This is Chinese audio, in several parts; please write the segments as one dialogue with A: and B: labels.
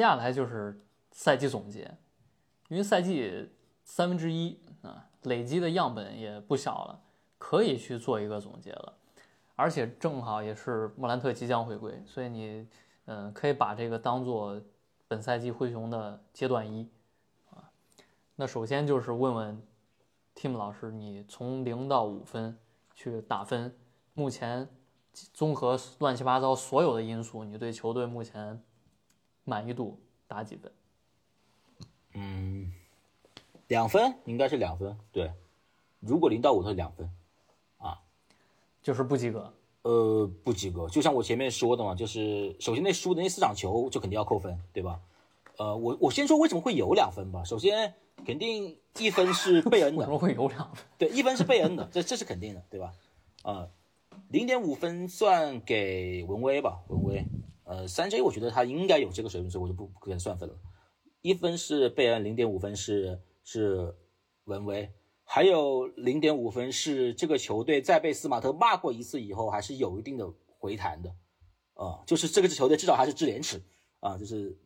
A: 接下来就是赛季总结，因为赛季三分之一啊，累积的样本也不小了，可以去做一个总结了。而且正好也是莫兰特即将回归，所以你嗯、可以把这个当做本赛季灰熊的阶段一啊。那首先就是问问 Tim 老师，你从零到五分去打分，目前综合乱七八糟所有的因素，你对球队目前满意度打几分？
B: 嗯，两分应该是两分，对。如果零到五是两分，啊
A: 就是不及格。
B: 呃，不及格。就像我前面说的嘛，就是首先那输的那四场球就肯定要扣分，对吧？呃，我我先说为什么会有两分吧。首先，肯定一分是贝恩的，
A: 为什么会有两分？
B: 对，一分是贝恩的，这这是肯定的，对吧？啊、零点五分算给文威吧，文威。呃，三 J 我觉得他应该有这个水平，所以我就不不给他算分了。一分是贝恩，零点五分是是文威，还有零点五分是这个球队在被斯马特骂过一次以后，还是有一定的回弹的。啊、就是这个支球队至少还是知廉耻啊，就是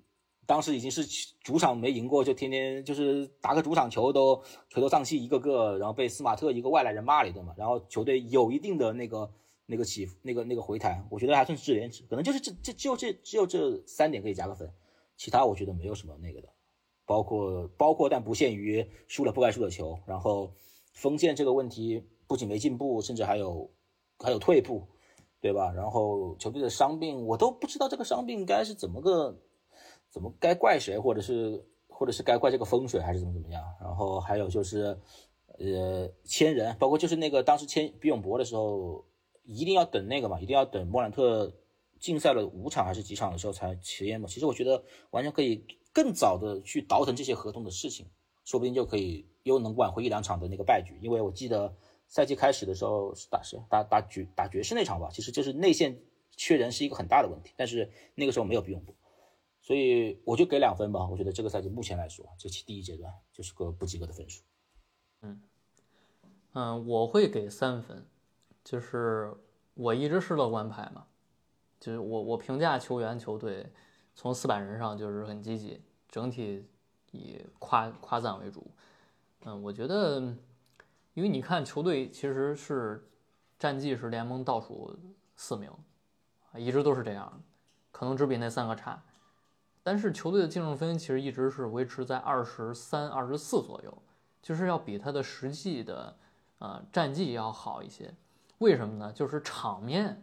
B: 当时已经是主场没赢过，就天天就是打个主场球都垂头丧气一个个，然后被斯马特一个外来人骂了一顿嘛，然后球队有一定的那个那个起伏那个那个回弹，我觉得还算是知廉耻，可能就是这这只有这只有这三点可以加个分，其他我觉得没有什么那个的，包括包括但不限于输了不该输的球，然后锋线这个问题不仅没进步，甚至还有还有退步，对吧？然后球队的伤病，我都不知道这个伤病该是怎么个，怎么该怪谁，或者是或者是该怪这个风水，还是怎么怎么样？然后还有就是，呃，签人，包括就是那个当时签比永博的时候，一定要等那个嘛，一定要等莫兰特禁赛了五场还是几场的时候才签嘛。其实我觉得完全可以更早的去倒腾这些合同的事情，说不定就可以又能挽回一两场的那个败局。因为我记得赛季开始的时候是打谁？打打爵打爵士那场吧，其实就是内线缺人是一个很大的问题，但是那个时候没有比永博，所以我就给两分吧。我觉得这个赛季目前来说，这期第一阶段就是个不及格的分数。
A: 嗯，我会给三分，就是我一直是乐观派嘛，就是我我评价球员球队从四百人上就是很积极，整体以夸夸赞为主。嗯，我觉得，因为你看球队其实是战绩是联盟倒数四名，啊，一直都是这样，可能只比那三个差，但是球队的净胜分其实一直是维持在二十三、二十四左右，就是要比他的实际的。呃，战绩要好一些，为什么呢？就是场面，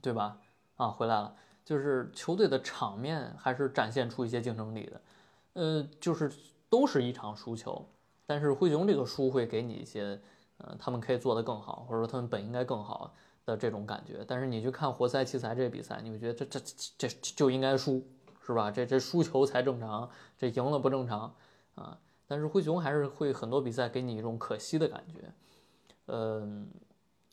A: 对吧？啊，回来了，就是球队的场面还是展现出一些竞争力的。呃，就是都是一场输球，但是灰熊这个输会给你一些，呃，他们可以做得更好，或者说他们本应该更好的这种感觉。但是你去看活塞奇才这比赛，你会觉得这这这这就应该输，是吧？这这输球才正常，这赢了不正常啊。但是灰熊还是会很多比赛给你一种可惜的感觉，嗯，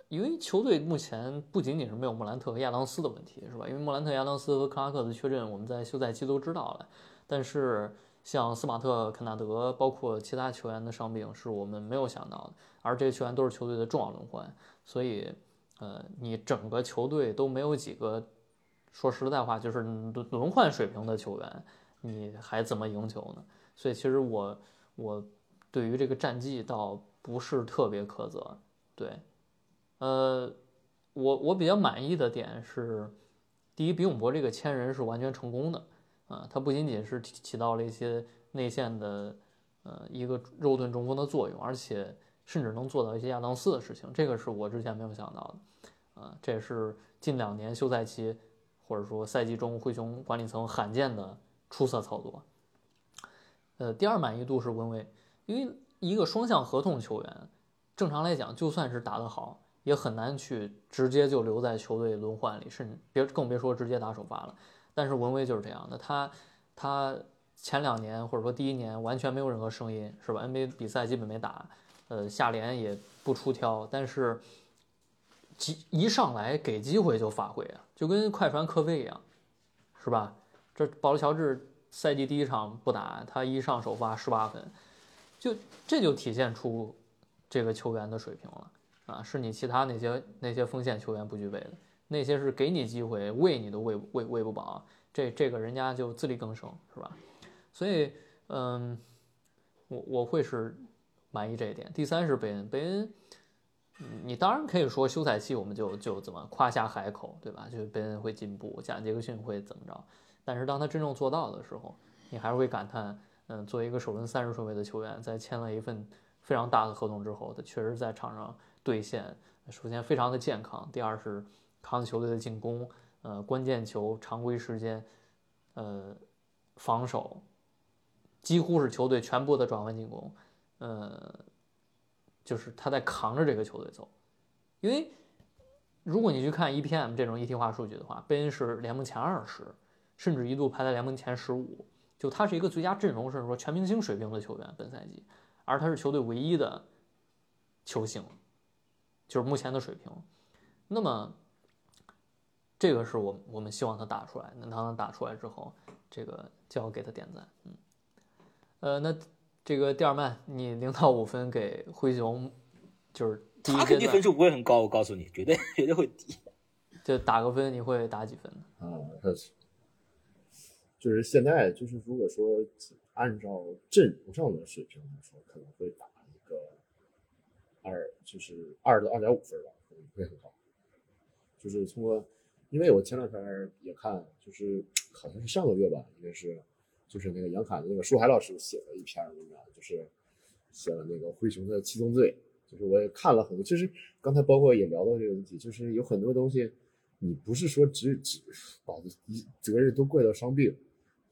A: 因为球队目前不仅仅是没有莫兰特和亚当斯的问题，是吧？因为莫兰特、亚当斯和克拉克的缺阵，我们在休赛期都知道了。但是像斯马特、肯纳德，包括其他球员的伤病，是我们没有想到的。而这些球员都是球队的重要轮换，所以，呃，你整个球队都没有几个，说实在话，就是轮轮换水平的球员，你还怎么赢球呢？所以，其实我。我对于这个战绩倒不是特别苛责，对，呃，我我比较满意的点是，第一，比永博这个签人是完全成功的，啊，他不仅仅是起起到了一些内线的呃一个肉盾中锋的作用，而且甚至能做到一些亚当斯的事情，这个是我之前没有想到的，啊，这也是近两年休赛期或者说赛季中灰熊管理层罕见的出色操作。呃，第二满意度是温威，因为一个双向合同球员，正常来讲，就算是打得好，也很难去直接就留在球队轮换里，甚至别更别说直接打首发了。但是文威就是这样的，他他前两年或者说第一年完全没有任何声音，是吧？NBA 比赛基本没打，呃，下联也不出挑，但是机一上来给机会就发挥啊，就跟快船科菲一样，是吧？这保罗乔治赛季第一场不打，他一上首发十八分，就这就体现出这个球员的水平了啊，是你其他那些那些锋线球员不具备的，那些是给你机会喂你都喂喂喂不饱，这这个人家就自力更生，是吧？所以，嗯，我我会是满意这一点。第三是贝恩，贝恩，你当然可以说休赛期我们就就怎么夸下海口，对吧？就是贝恩会进步，贾杰克逊会怎么着？但是当他真正做到的时候，你还是会感叹，嗯，作为一个首轮三十顺位的球员，在签了一份非常大的合同之后，他确实在场上兑现。首先非常的健康，第二是扛球队的进攻，呃，关键球常规时间，呃，防守。几乎是球队全部的转换进攻，呃，就是他在扛着这个球队走，因为如果你去看 EPM 这种一体化数据的话，贝恩是联盟前二十，甚至一度排在联盟前十五，就他是一个最佳阵容甚至说全明星水平的球员，本赛季，而他是球队唯一的球星，就是目前的水平，那么这个是我我们希望他打出来，那他能打出来之后，这个就要给他点赞，嗯。呃，那这个第二曼，你零到五分给灰熊，就是
B: 他肯定分数不会很高，我告诉你，绝对绝对会低。
A: 就打个分，你会打几分呢？
C: 啊，就是现在，就是如果说按照阵容上的水平来说，可能会打二，就是二到二点五分吧，可能不会很高。就是通过，因为我前两天也看，就是 好像是上个月吧，应该是。就是那个杨侃的那个舒海老师写了一篇文章，就是写了那个灰熊的七宗罪。就是我也看了很多，其实刚才包括也聊到这个问题，就是有很多东西，你不是说只只把一责任都怪到伤病，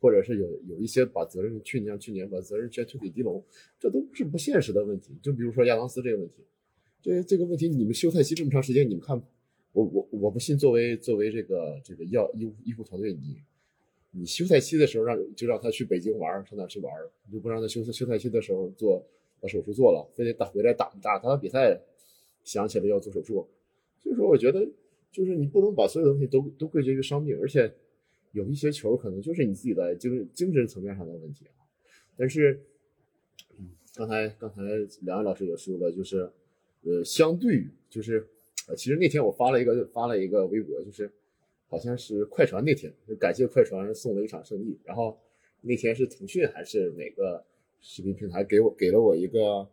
C: 或者是有有一些把责任去年去年把责任全推给迪龙，这都是不现实的问题。就比如说亚当斯这个问题，这这个问题你们休赛期这么长时间，你们看，我我我不信，作为作为这个这个药医医护团队，你。你休赛期的时候让就让他去北京玩，上哪去玩？你就不让他休休赛期的时候做把手术做了，非得打回来打打打比赛，想起来要做手术。所以说，我觉得就是你不能把所有东西都都归结于伤病，而且有一些球可能就是你自己的精精神层面上的问题啊。但是，嗯，刚才刚才两位老师也说了，就是呃，相对于就是呃，其实那天我发了一个发了一个微博，就是。好像是快船那天，感谢快船送了一场胜利。然后那天是腾讯还是哪个视频平台给我给了我一个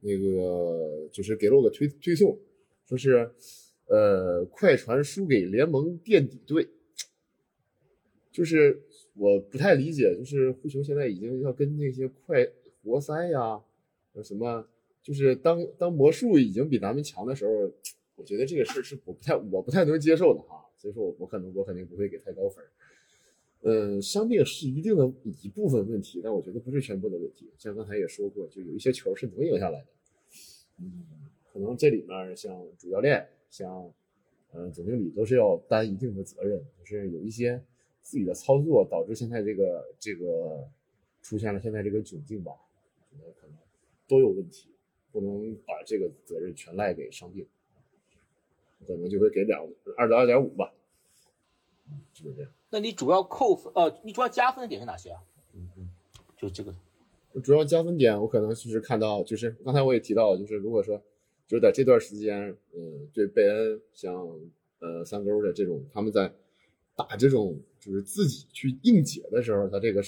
C: 那个，就是给了我个推推送，说是呃快船输给联盟垫底队。就是我不太理解，就是灰熊现在已经要跟那些快活塞呀，什么，就是当当魔术已经比咱们强的时候，我觉得这个事是我不太我不太能接受的哈。所以说，我我可能我肯定不会给太高分。嗯，伤病是一定的一部分问题，但我觉得不是全部的问题。像刚才也说过，就有一些球是能赢下来的。嗯，可能这里面像主教练、像嗯总经理都是要担一定的责任，就是有一些自己的操作导致现在这个这个出现了现在这个窘境吧，觉得可能都有问题，不能把这个责任全赖给伤病。可能就会给两二到二点五吧，就是这样。
B: 那你主要扣分呃，你主要加分的点是哪些啊？嗯嗯，就这个。
C: 主要加分点，我可能就是看到，就是刚才我也提到，就是如果说就是在这段时间，嗯，对贝恩像呃三勾的这种，他们在打这种就是自己去硬解的时候，他这个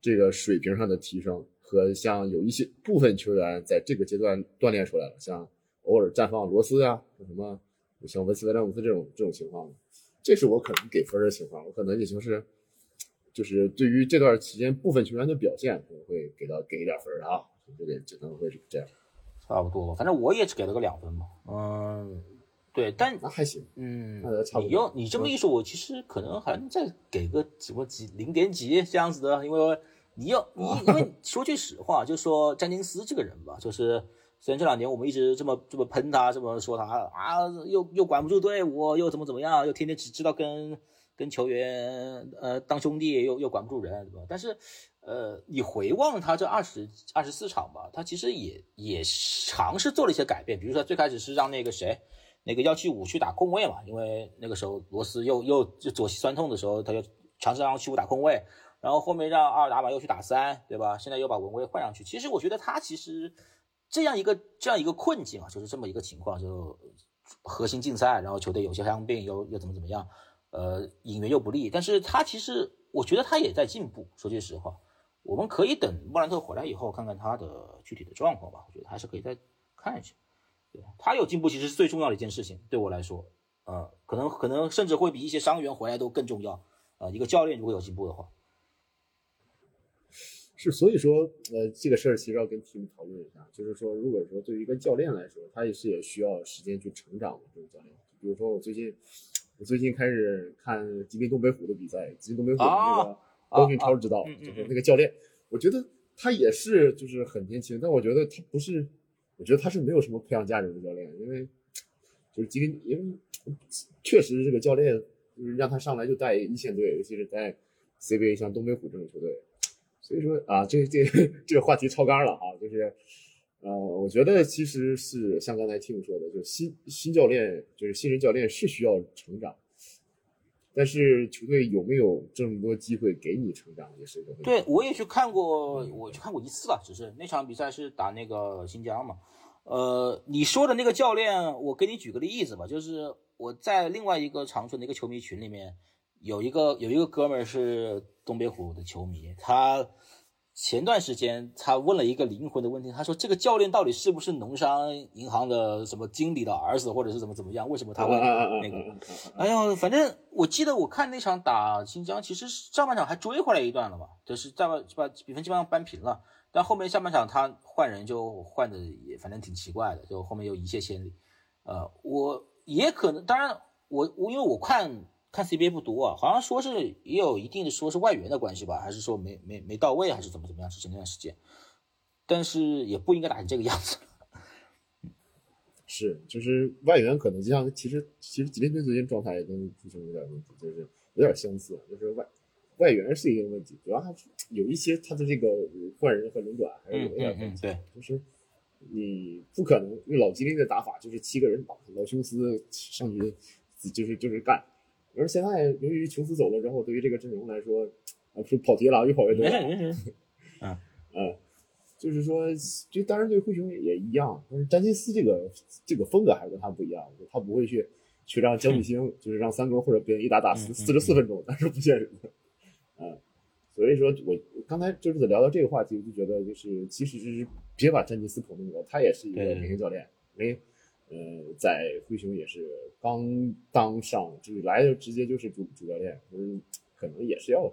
C: 这个水平上的提升，和像有一些部分球员在这个阶段锻炼出来了，像偶尔绽放罗斯啊，什么。像文斯特詹姆斯这种这种情况，这是我可能给分的情况。我可能也就是，就是对于这段期间部分球员的表现，可能会给到给一点分啊。这个只能会是这样，
B: 差不多。反正我也只给了个两分嘛。嗯，对，但
C: 那还行。
B: 嗯，
C: 差不多。
B: 你要你这么一说，我其实可能还能再给个什么几零点几这样子的，因为你要你因为 说句实话，就说詹金斯这个人吧，就是。虽然这两年我们一直这么这么喷他，这么说他啊，又又管不住队伍，又怎么怎么样，又天天只知道跟跟球员呃当兄弟又又管不住人，对吧？但是呃，你回望他这二十二十四场吧，他其实也也尝试做了一些改变，比如说最开始是让那个谁，那个幺七五去打空位嘛，因为那个时候罗斯又又就左膝酸痛的时候，他就尝试让幺七五打空位，然后后面让阿尔达瓦又去打三，对吧？现在又把文威换上去，其实我觉得他其实这样一个这样一个困境啊，就是这么一个情况，就核心竞赛，然后球队有些伤病又又怎么怎么样，呃，引援又不利，但是他其实我觉得他也在进步，说句实话。我们可以等莫兰特回来以后看看他的具体的状况吧，我觉得还是可以再看一下。对他有进步，其实是最重要的一件事情，对我来说，呃，可能可能甚至会比一些伤员回来都更重要。呃，一个教练如果有进步的话，
C: 是，所以说，呃，这个事儿其实要跟 team 讨论一下，就是说，如果说对于一个教练来说，他也是也需要时间去成长的这种教练。比如说，我最近，我最近开始看吉林东北虎的比赛，吉林东北虎的那个。高俊超知道，就是那个教练，我觉得他也是，就是很年轻，但我觉得他不是，我觉得他是没有什么培养价值的教练，因为就是吉林，因为确实这个教练就是让他上来就带一线队，尤其是在 CBA 像东北虎这种球队，所以说啊，这这这个话题超纲了啊，就是呃，我觉得其实是像刚才 Tim 说的，就是新新教练，就是新人教练是需要成长。但是球队有没有这么多机会给你成长，也是一个。
B: 对，我也去看过，我去看过一次了，只是那场比赛是打那个新疆嘛。呃，你说的那个教练，我给你举个例子吧，就是我在另外一个长春的一个球迷群里面，有一个有一个哥们儿是东北虎的球迷，他。前段时间，他问了一个灵魂的问题，他说：“这个教练到底是不是农商银行的什么经理的儿子，或者是怎么怎么样？为什么他会那个？哎呀，反正我记得我看那场打新疆，其实上半场还追回来一段了嘛，就是在把把比分基本上扳平了。但后面下半场他换人就换的也反正挺奇怪的，就后面又一泻千里。呃，我也可能，当然我我因为我看。看 CBA 不多啊，好像说是也有一定的说是外援的关系吧，还是说没没没到位，还是怎么怎么样？是那段时间，但是也不应该打成这个样子。
C: 是，就是外援可能就像其实其实吉林队最近状态也跟足球有点问题，就是有点相似，就是外外援是一个问题，主要还是有一些他的这个换人和轮转还是有一点问题。
B: 对，
C: 就是你不可能，因为老吉林的打法就是七个人打，老琼斯上去就是就是干。而现在由于琼斯走了之后，对于这个阵容来说，啊，是跑题了，越跑越多。
B: 嗯
C: 嗯，就是说，这当然对灰熊也一样，但是詹金斯这个这个风格还是跟他不一样，他不会去去让江立星就是让三哥或者别人一打打四四十四分钟，那是不现实的。嗯，所以说我刚才就是聊到这个话题，我就觉得就是其实是别把詹金斯捧那么高，他也是一个明星教练，没。呃，在灰熊也是刚当上，就是来就直接就是主主教练，嗯，可能也是要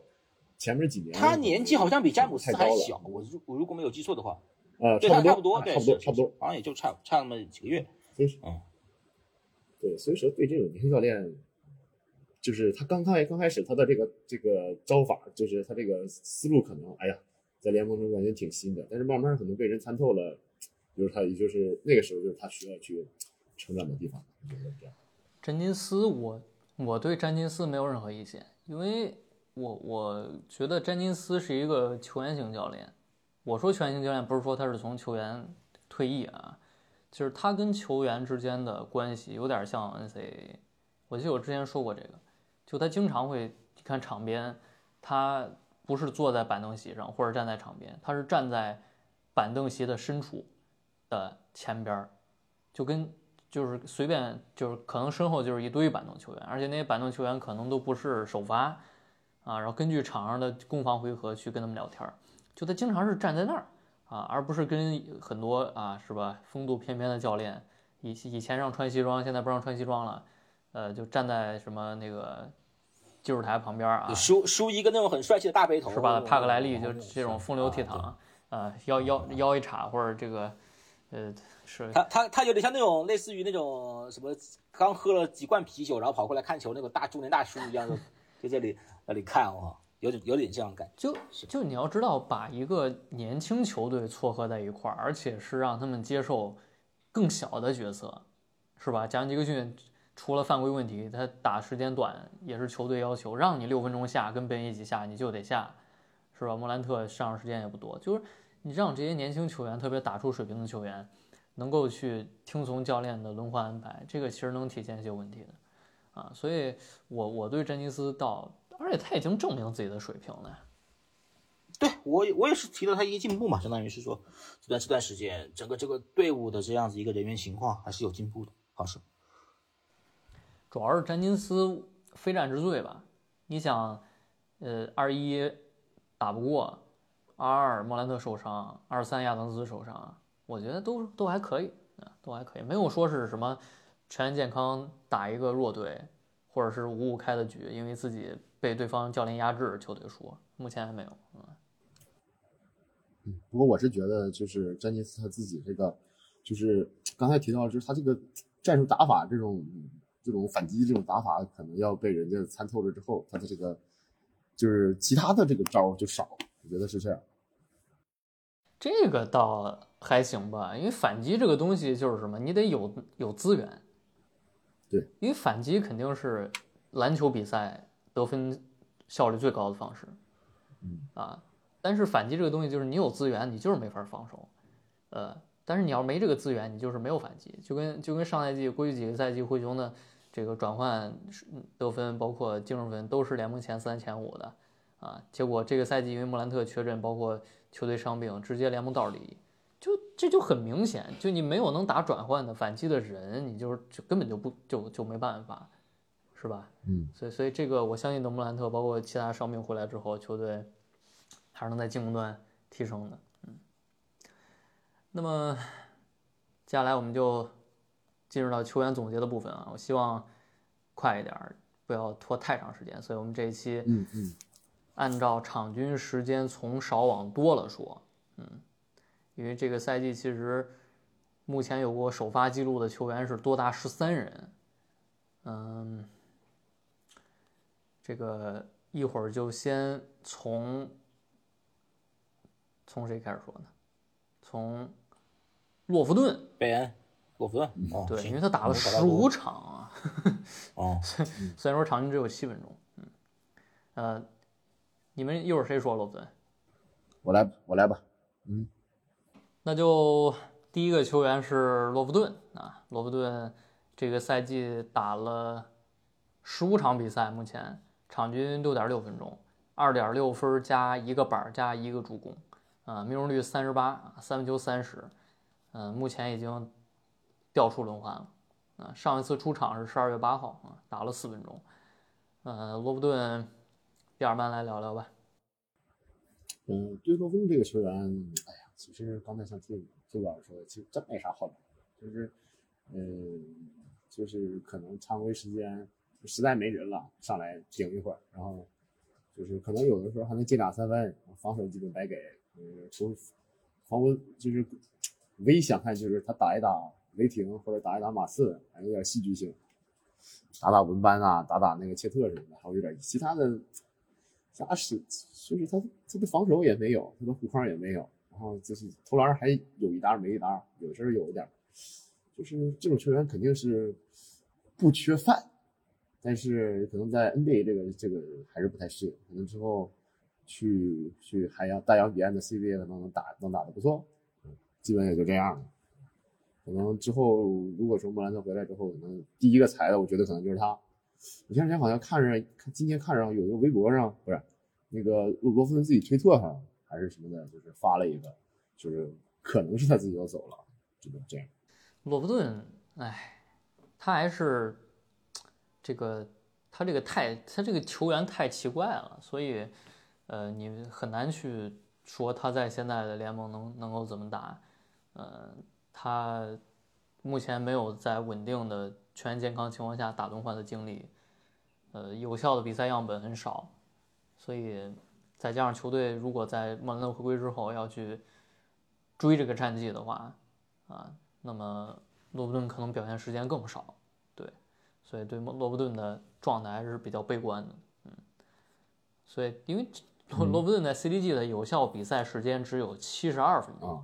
C: 前面几年。
B: 他年纪好像比詹姆斯还小，我如我如果没有记错的话，
C: 呃，
B: 对，
C: 差
B: 不多，
C: 差不多，差不多，
B: 好像也就差差那么几个月。
C: 所以，嗯，对，所以说对这种年轻教练，就是他刚开刚开始他的这个这个招法，就是他这个思路可能，哎呀，在联盟中感觉挺新的，但是慢慢可能被人参透了。就是他，也就是那个时候，就是他需要去成长的地方。
A: 詹金斯，我我对詹金斯没有任何意见，因为我我觉得詹金斯是一个球员型教练。我说球员型教练，不是说他是从球员退役啊，就是他跟球员之间的关系有点像 NCAA。我记得我之前说过这个，就他经常会看场边，他不是坐在板凳席上或者站在场边，他是站在板凳席的深处。的前边儿，就跟就是随便就是可能身后就是一堆板凳球员，而且那些板凳球员可能都不是首发啊，然后根据场上的攻防回合去跟他们聊天儿，就他经常是站在那儿啊，而不是跟很多啊是吧风度翩翩的教练以以前让穿西装，现在不让穿西装了，呃，就站在什么那个技术台旁边啊，
B: 梳梳一个那种很帅气的大背头
A: 是吧？帕克莱利就这种风流倜傥啊，腰腰腰一叉或者这个。呃，是
B: 他他他有点像那种类似于那种什么刚喝了几罐啤酒，然后跑过来看球那种大中年大叔一样的，在这里那里看哦，有点有点这样感
A: 觉。就就你要知道，把一个年轻球队撮合在一块儿，而且是让他们接受更小的角色，是吧？贾尼克逊除了犯规问题，他打时间短也是球队要求，让你六分钟下，跟别人一起下，你就得下，是吧？莫兰特上场时间也不多，就是你让这些年轻球员，特别打出水平的球员，能够去听从教练的轮换安排，这个其实能体现一些问题的，啊，所以我我对詹尼斯到，而且他已经证明自己的水平了。
B: 对我我也是提到他一个进步嘛，相当于是说这段这段时间整个这个队伍的这样子一个人员情况还是有进步的，好事。
A: 主要是詹金斯非战之罪吧？你想，呃，二一打不过，二二莫兰特受伤，二三亚当斯受伤，我觉得都都还可以啊，都还可以，没有说是什么全员健康打一个弱队，或者是五五开的局，因为自己被对方教练压制，球队输，目前还没有。嗯，
C: 不过我是觉得，就是詹尼斯他自己这个，就是刚才提到，就是他这个战术打法，这种这种反击这种打法，可能要被人家参透了之后，他的这个就是其他的这个招就少，我觉得是这样。
A: 这个倒还行吧，因为反击这个东西就是什么，你得有有资源。
C: 对，
A: 因为反击肯定是篮球比赛得分效率最高的方式。
C: 嗯
A: 啊。但是反击这个东西就是你有资源，你就是没法防守，呃，但是你要没这个资源，你就是没有反击，就跟就跟上赛季过去几个赛季灰熊的这个转换得分，包括净胜分都是联盟前三前五的，啊，结果这个赛季因为莫兰特缺阵，包括球队伤病，直接联盟倒数第一，就这就很明显，就你没有能打转换的反击的人，你就是就根本就不就就没办法，是吧？
C: 嗯，
A: 所以所以这个我相信等莫兰特包括其他伤病回来之后，球队。还是能在进攻端提升的，嗯。那么接下来我们就进入到球员总结的部分啊，我希望快一点，不要拖太长时间。所以我们这一期，
C: 嗯嗯，
A: 按照场均时间从少往多了说，嗯，因为这个赛季其实目前有过首发记录的球员是多达十三人，嗯，这个一会儿就先从。从谁开始说呢？从洛夫顿，
B: 贝恩，洛夫顿，
A: 对，因为他打了十五场啊，
B: 哦，
A: 虽然说场均只有七分钟，嗯，呃，你们一会儿谁说洛夫顿？
C: 我来，我来吧，嗯，
A: 那就第一个球员是罗伯顿啊，罗伯顿这个赛季打了十五场比赛，目前场均六点六分钟，二点六分加一个板加一个助攻。啊，命中率三十八，三分球三十，嗯，目前已经掉出轮换了。啊，上一次出场是十二月八号啊，打了四分钟。呃，罗伯顿，第二班来聊聊吧。
C: 嗯，对洛夫这个球员，哎呀，其实刚才像朱朱老师说的，其实真没啥好聊，就是，嗯，就是可能常规时间实在没人了，上来顶一会儿，然后就是可能有的时候还能进俩三分，防守基本白给。呃，从防温就是唯一想看就是他打一打雷霆或者打一打马刺，还有点戏剧性，打打文班啊，打打那个切特什么的，还有点其他的，啥是就是他他的防守也没有，他的护框也没有，然后就是投篮还有一搭没一搭，有时候有一点，就是这种球员肯定是不缺饭，但是可能在 NBA 这个这个还是不太适应，可能之后。去去海洋大洋彼岸的 CBA 可能能打能打得不错，基本也就这样了。可能之后如果说莫兰特回来之后，可能第一个裁的，我觉得可能就是他。我前两天好像看着看今天看着有一个微博上不是那个罗夫顿自己推特上还是什么的，就是发了一个，就是可能是他自己要走了，就这样。
A: 罗伯顿，哎，他还是这个他这个太他这个球员太奇怪了，所以。呃，你很难去说他在现在的联盟能能够怎么打，呃，他目前没有在稳定的全健康情况下打轮换的经历，呃，有效的比赛样本很少，所以再加上球队如果在莫兰特回归之后要去追这个战绩的话，啊，那么罗伯顿可能表现时间更少，对，所以对罗伯顿的状态还是比较悲观的，嗯，所以因为。罗伯顿在 CDG 的有效比赛时间只有七十二分钟，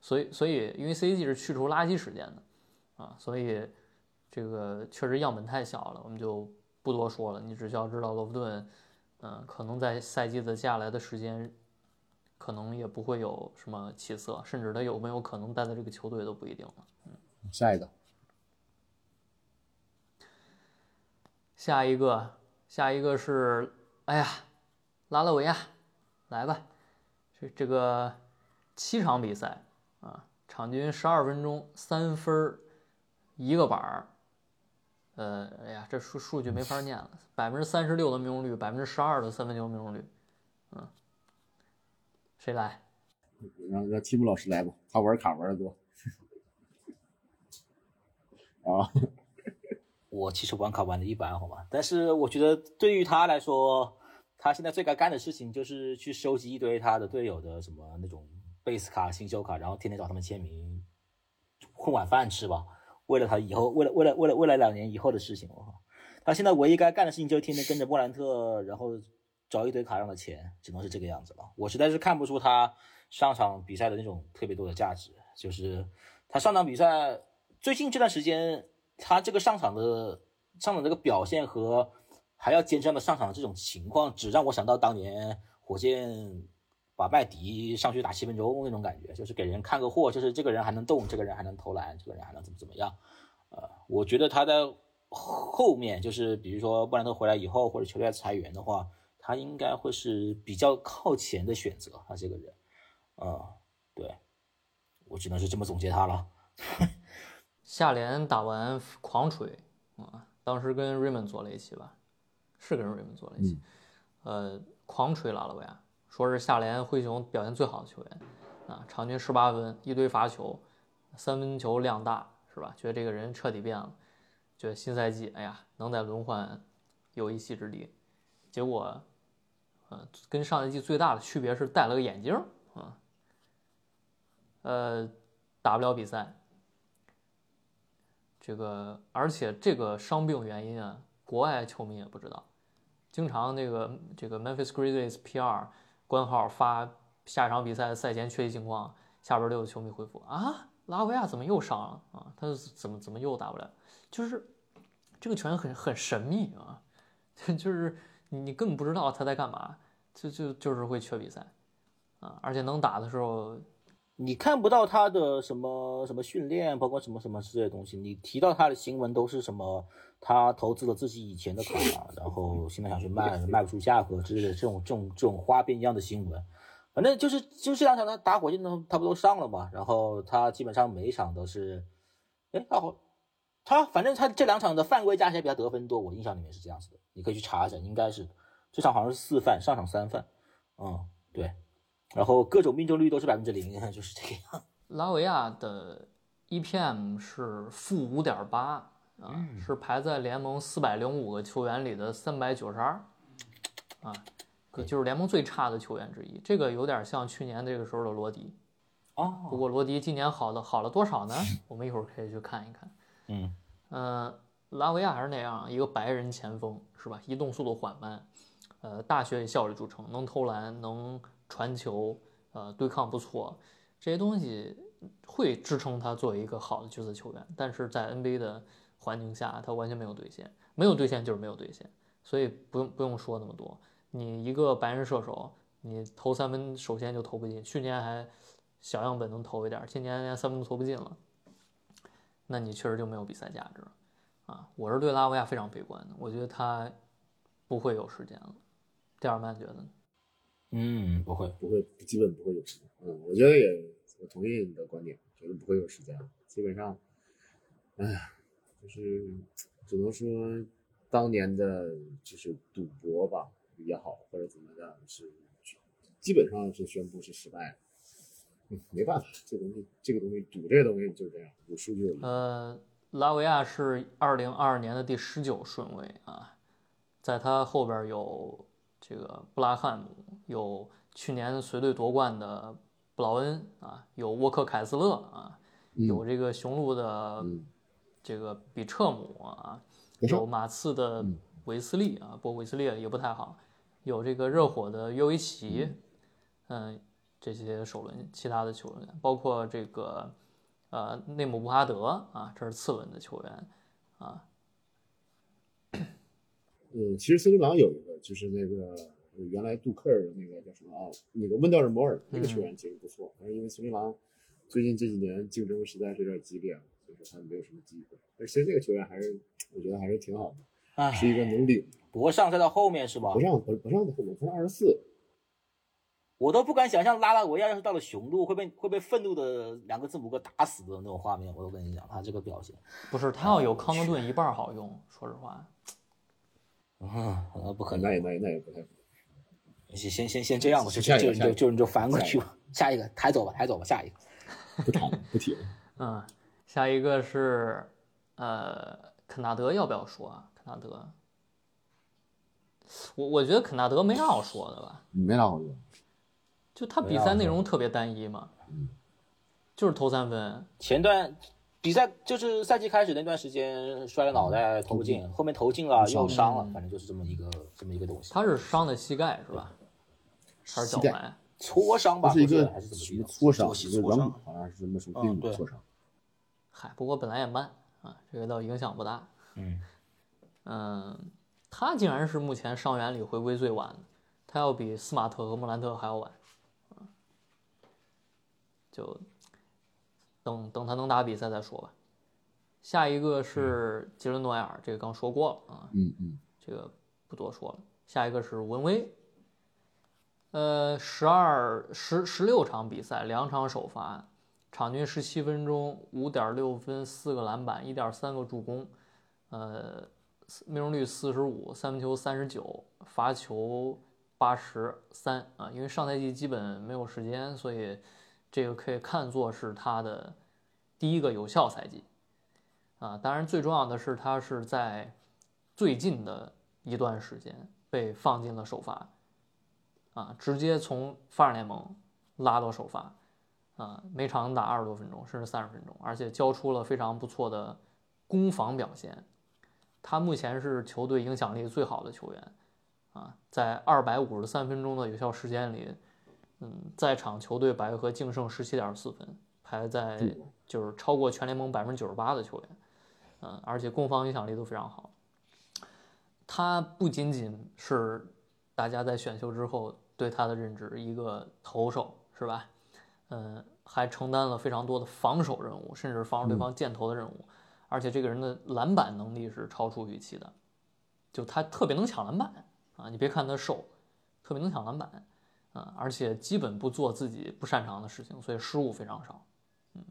A: 所以所以因为 CDG 是去除垃圾时间的啊，所以这个确实样本太小了，我们就不多说了。你只需要知道罗弗顿，嗯、可能在赛季的接下来的时间，可能也不会有什么起色，甚至他有没有可能待在这个球队都不一定了。
C: 嗯下一个，
A: 下一个，下一个是，哎呀，拉勒维亚，来吧，这这个七场比赛啊，场均十二分钟，三分，一个板儿，呃，哎呀，这数数据没法念了，百分之三十六的命中率，百分之十二的三分球命中率，嗯，谁来？
C: 让让提姆老师来吧，他玩卡玩的多。啊，
B: 我其实玩卡玩的一般，好吗？但是我觉得对于他来说，他现在最该干的事情就是去收集一堆他的队友的什么那种贝斯卡、新秀卡，然后天天找他们签名，混碗饭吃吧。为了他以后，为了为了为了未来两年以后的事情，我靠，他现在唯一该干的事情就是天天跟着莫兰特，然后找一堆卡上的钱，只能是这个样子了。我实在是看不出他上场比赛的那种特别多的价值，就是他上场比赛最近这段时间，他这个上场的上场这个表现和还要坚持的上场的这种情况，只让我想到当年火箭把麦迪上去打七分钟那种感觉，就是给人看个货，就是这个人还能动，这个人还能投篮，这个人还能怎么怎么样。呃，我觉得他在后面，就是比如说布兰特回来以后，或者球队裁员的话，他应该会是比较靠前的选择。他这个人，呃，对我只能是这么总结他了。
A: 下联打完狂吹啊，当时跟 Raymond 做了一起吧，是跟 Raymond 做了一期，呃，狂吹拉了维亚，说是下联灰熊表现最好的球员啊，场均十八分，一堆罚球，三分球量大，是吧？觉得这个人彻底变了，觉得新赛季哎呀能在轮换有一席之地，结果，呃，跟上一季最大的区别是戴了个眼镜啊，呃，打不了比赛。这个，而且这个伤病原因啊，国外球迷也不知道，经常这个这个 Memphis Grizzlies PR 官号发下一场比赛赛前缺席情况，下边都有球迷回复啊，拉维亚怎么又伤了啊？他怎么怎么又打不了？就是这个球员很很神秘啊，就是你根本不知道他在干嘛，就就就是会缺比赛啊，而且能打的时候
B: 你看不到他的什么什么训练，包括什么什么之类的东西。你提到他的新闻都是什么？他投资了自己以前的卡，然后现在想去卖，卖不出价格之类的这种这种这种花边一样的新闻。反正就是就这两场他打火箭的他不都上了嘛？然后他基本上每一场都是，哎，他好，他反正他这两场的犯规加起来比他得分多，我印象里面是这样子的。你可以去查一下，应该是这场好像是四犯，上场三犯。嗯，对。然后各种命中率都是百分之零，就是这个样。
A: 拉维亚的 EPM 是负五点八啊，是排在联盟四百零五个球员里的三百九十二啊，可就是联盟最差的球员之一。这个有点像去年这个时候的罗迪哦，不
B: 哦，
A: 过罗迪今年好的好了多少呢？我们一会儿可以去看一看。
B: 嗯
A: 嗯，拉维亚还是那样，一个白人前锋是吧？移动速度缓慢，呃，大学以效率著称，能投篮，能传球，呃，对抗不错，这些东西会支撑他作为一个好的角色球员。但是在 NBA 的环境下，他完全没有兑现，没有兑现就是没有兑现，所以不用不用说那么多。你一个白人射手，你投三分首先就投不进，去年还小样本能投一点，今年连三分都投不进了，那你确实就没有比赛价值了。啊，我是对拉维亚非常悲观的，我觉得他不会有时间了。蒂尔曼觉得呢？
B: 嗯，不会。
C: 不会，基本不会有时间。嗯，我觉得也，我同意你的观点，觉得不会有时间了。基本上，哎呀，就是只能说当年的就是赌博吧也好，或者怎么样，是基本上是宣布是失败了。嗯，没办法，这东西，这个东西赌这个东西就是这样，有数据有赢。
A: 呃，拉维亚是二零二二年的第十九顺位啊，在他后边有这个布拉汉姆，有去年随队夺冠的布劳恩啊，有沃克凯斯勒啊，有这个雄鹿的
C: 嗯
A: 这个比彻姆啊，有马刺的维斯利啊，不过维斯利也不太好，有这个热火的约维奇，嗯，这些首轮其他的球员，包括这个呃内姆布哈德啊，这是次轮的球员啊。
C: 嗯，其实森林狼有一个，就是那个呃原来杜克尔的那个叫什么啊，那个温德尔摩尔那个球员其实不错，但是因为森林狼最近这几年竞争实在是有点激烈了，所以说他没有什么机会。但是其实这个球员还是我觉得还是挺好的，是一个能领，
B: 不过上赛到后面是吧
C: 不？上不不上的后面，他是二十四，
B: 我都不敢想象拉拉维亚要是到了雄鹿会被会被愤怒的两个字母哥打死的那种画面。我都跟你讲，他这个表现，
A: 不是他要有康德顿一半好用，说实话。
B: 嗯，呃不可能
C: 那。也那也那也不太可能，
B: 先先先先这样吧，就就就就你就翻过去吧，下一个抬走吧，抬走吧，下一个。
C: 不谈了不提了。
A: 嗯，下一个是呃肯纳德，要不要说啊？肯纳德，我我觉得肯纳德没啥好说的吧，
C: 没啥好说，
A: 就他比赛内容特别单一嘛，就是投三分，
B: 前段比赛就是赛季开始那段时间摔了脑袋投不进，后面投进了又伤了，反正就是这么一个这么一个东西。
A: 他是伤的膝盖是吧？还是脚
C: 膝盖
A: 踝？
B: 挫伤吧，
C: 是一个
B: 不还是怎么
C: 挫伤，一个软骨。好像是什么什么
B: 嗯对
C: 髌骨挫伤。
A: 嗨，不过本来也慢啊，这个倒影响不大。
B: 嗯
A: 嗯，他竟然是目前伤员里回归最晚的，他要比斯马特和莫兰特还要晚。嗯就等等他能打比赛再说吧。下一个是杰伦诺埃尔，这个刚说过了啊，
C: 嗯嗯，
A: 这个不多说了。下一个是文威，呃，十二十十六场比赛，两场首发，场均十七分钟，五点六分，四个篮板，一点三个助攻，呃，命中率四十五，三分球三十九，罚球八十三啊。因为上赛季基本没有时间，所以这个可以看作是他的第一个有效赛季啊。当然，最重要的是他是在最近的一段时间被放进了首发，啊，直接从发展联盟拉到首发，啊，每场打二十多分钟，甚至三十分钟，而且交出了非常不错的攻防表现。他目前是球队影响力最好的球员，啊，在二百五十三分钟的有效时间里，嗯，在场球队白和净胜十七点四分，排在就是超过全联盟百分之九十八的球员，嗯，而且攻防影响力都非常好。他不仅仅是大家在选秀之后对他的认知，一个投手是吧？嗯，还承担了非常多的防守任务，甚至防守对方箭头的任务。而且这个人的篮板能力是超出预期的，就他特别能抢篮板啊！你别看他瘦，特别能抢篮板啊！而且基本不做自己不擅长的事情，所以失误非常少。嗯，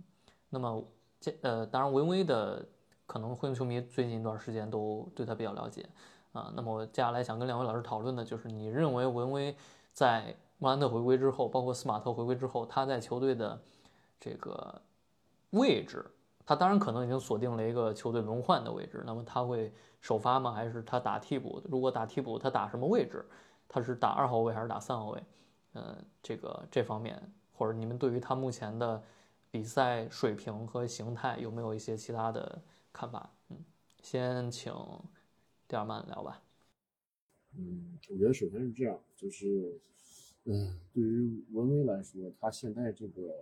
A: 那么这呃，当然文威的可能灰熊球迷最近一段时间都对他比较了解啊。那么我接下来想跟两位老师讨论的就是，你认为文威在莫兰特回归之后，包括斯马特回归之后，他在球队的这个位置？他当然可能已经锁定了一个球队轮换的位置，那么他会首发吗？还是他打替补？如果打替补，他打什么位置？他是打二号位还是打三号位？呃，这个这方面，或者你们对于他目前的比赛水平和形态有没有一些其他的看法？嗯，先请蒂尔曼聊吧。
C: 嗯，我觉得首先是这样，就是，嗯，对于文威来说，他现在这个，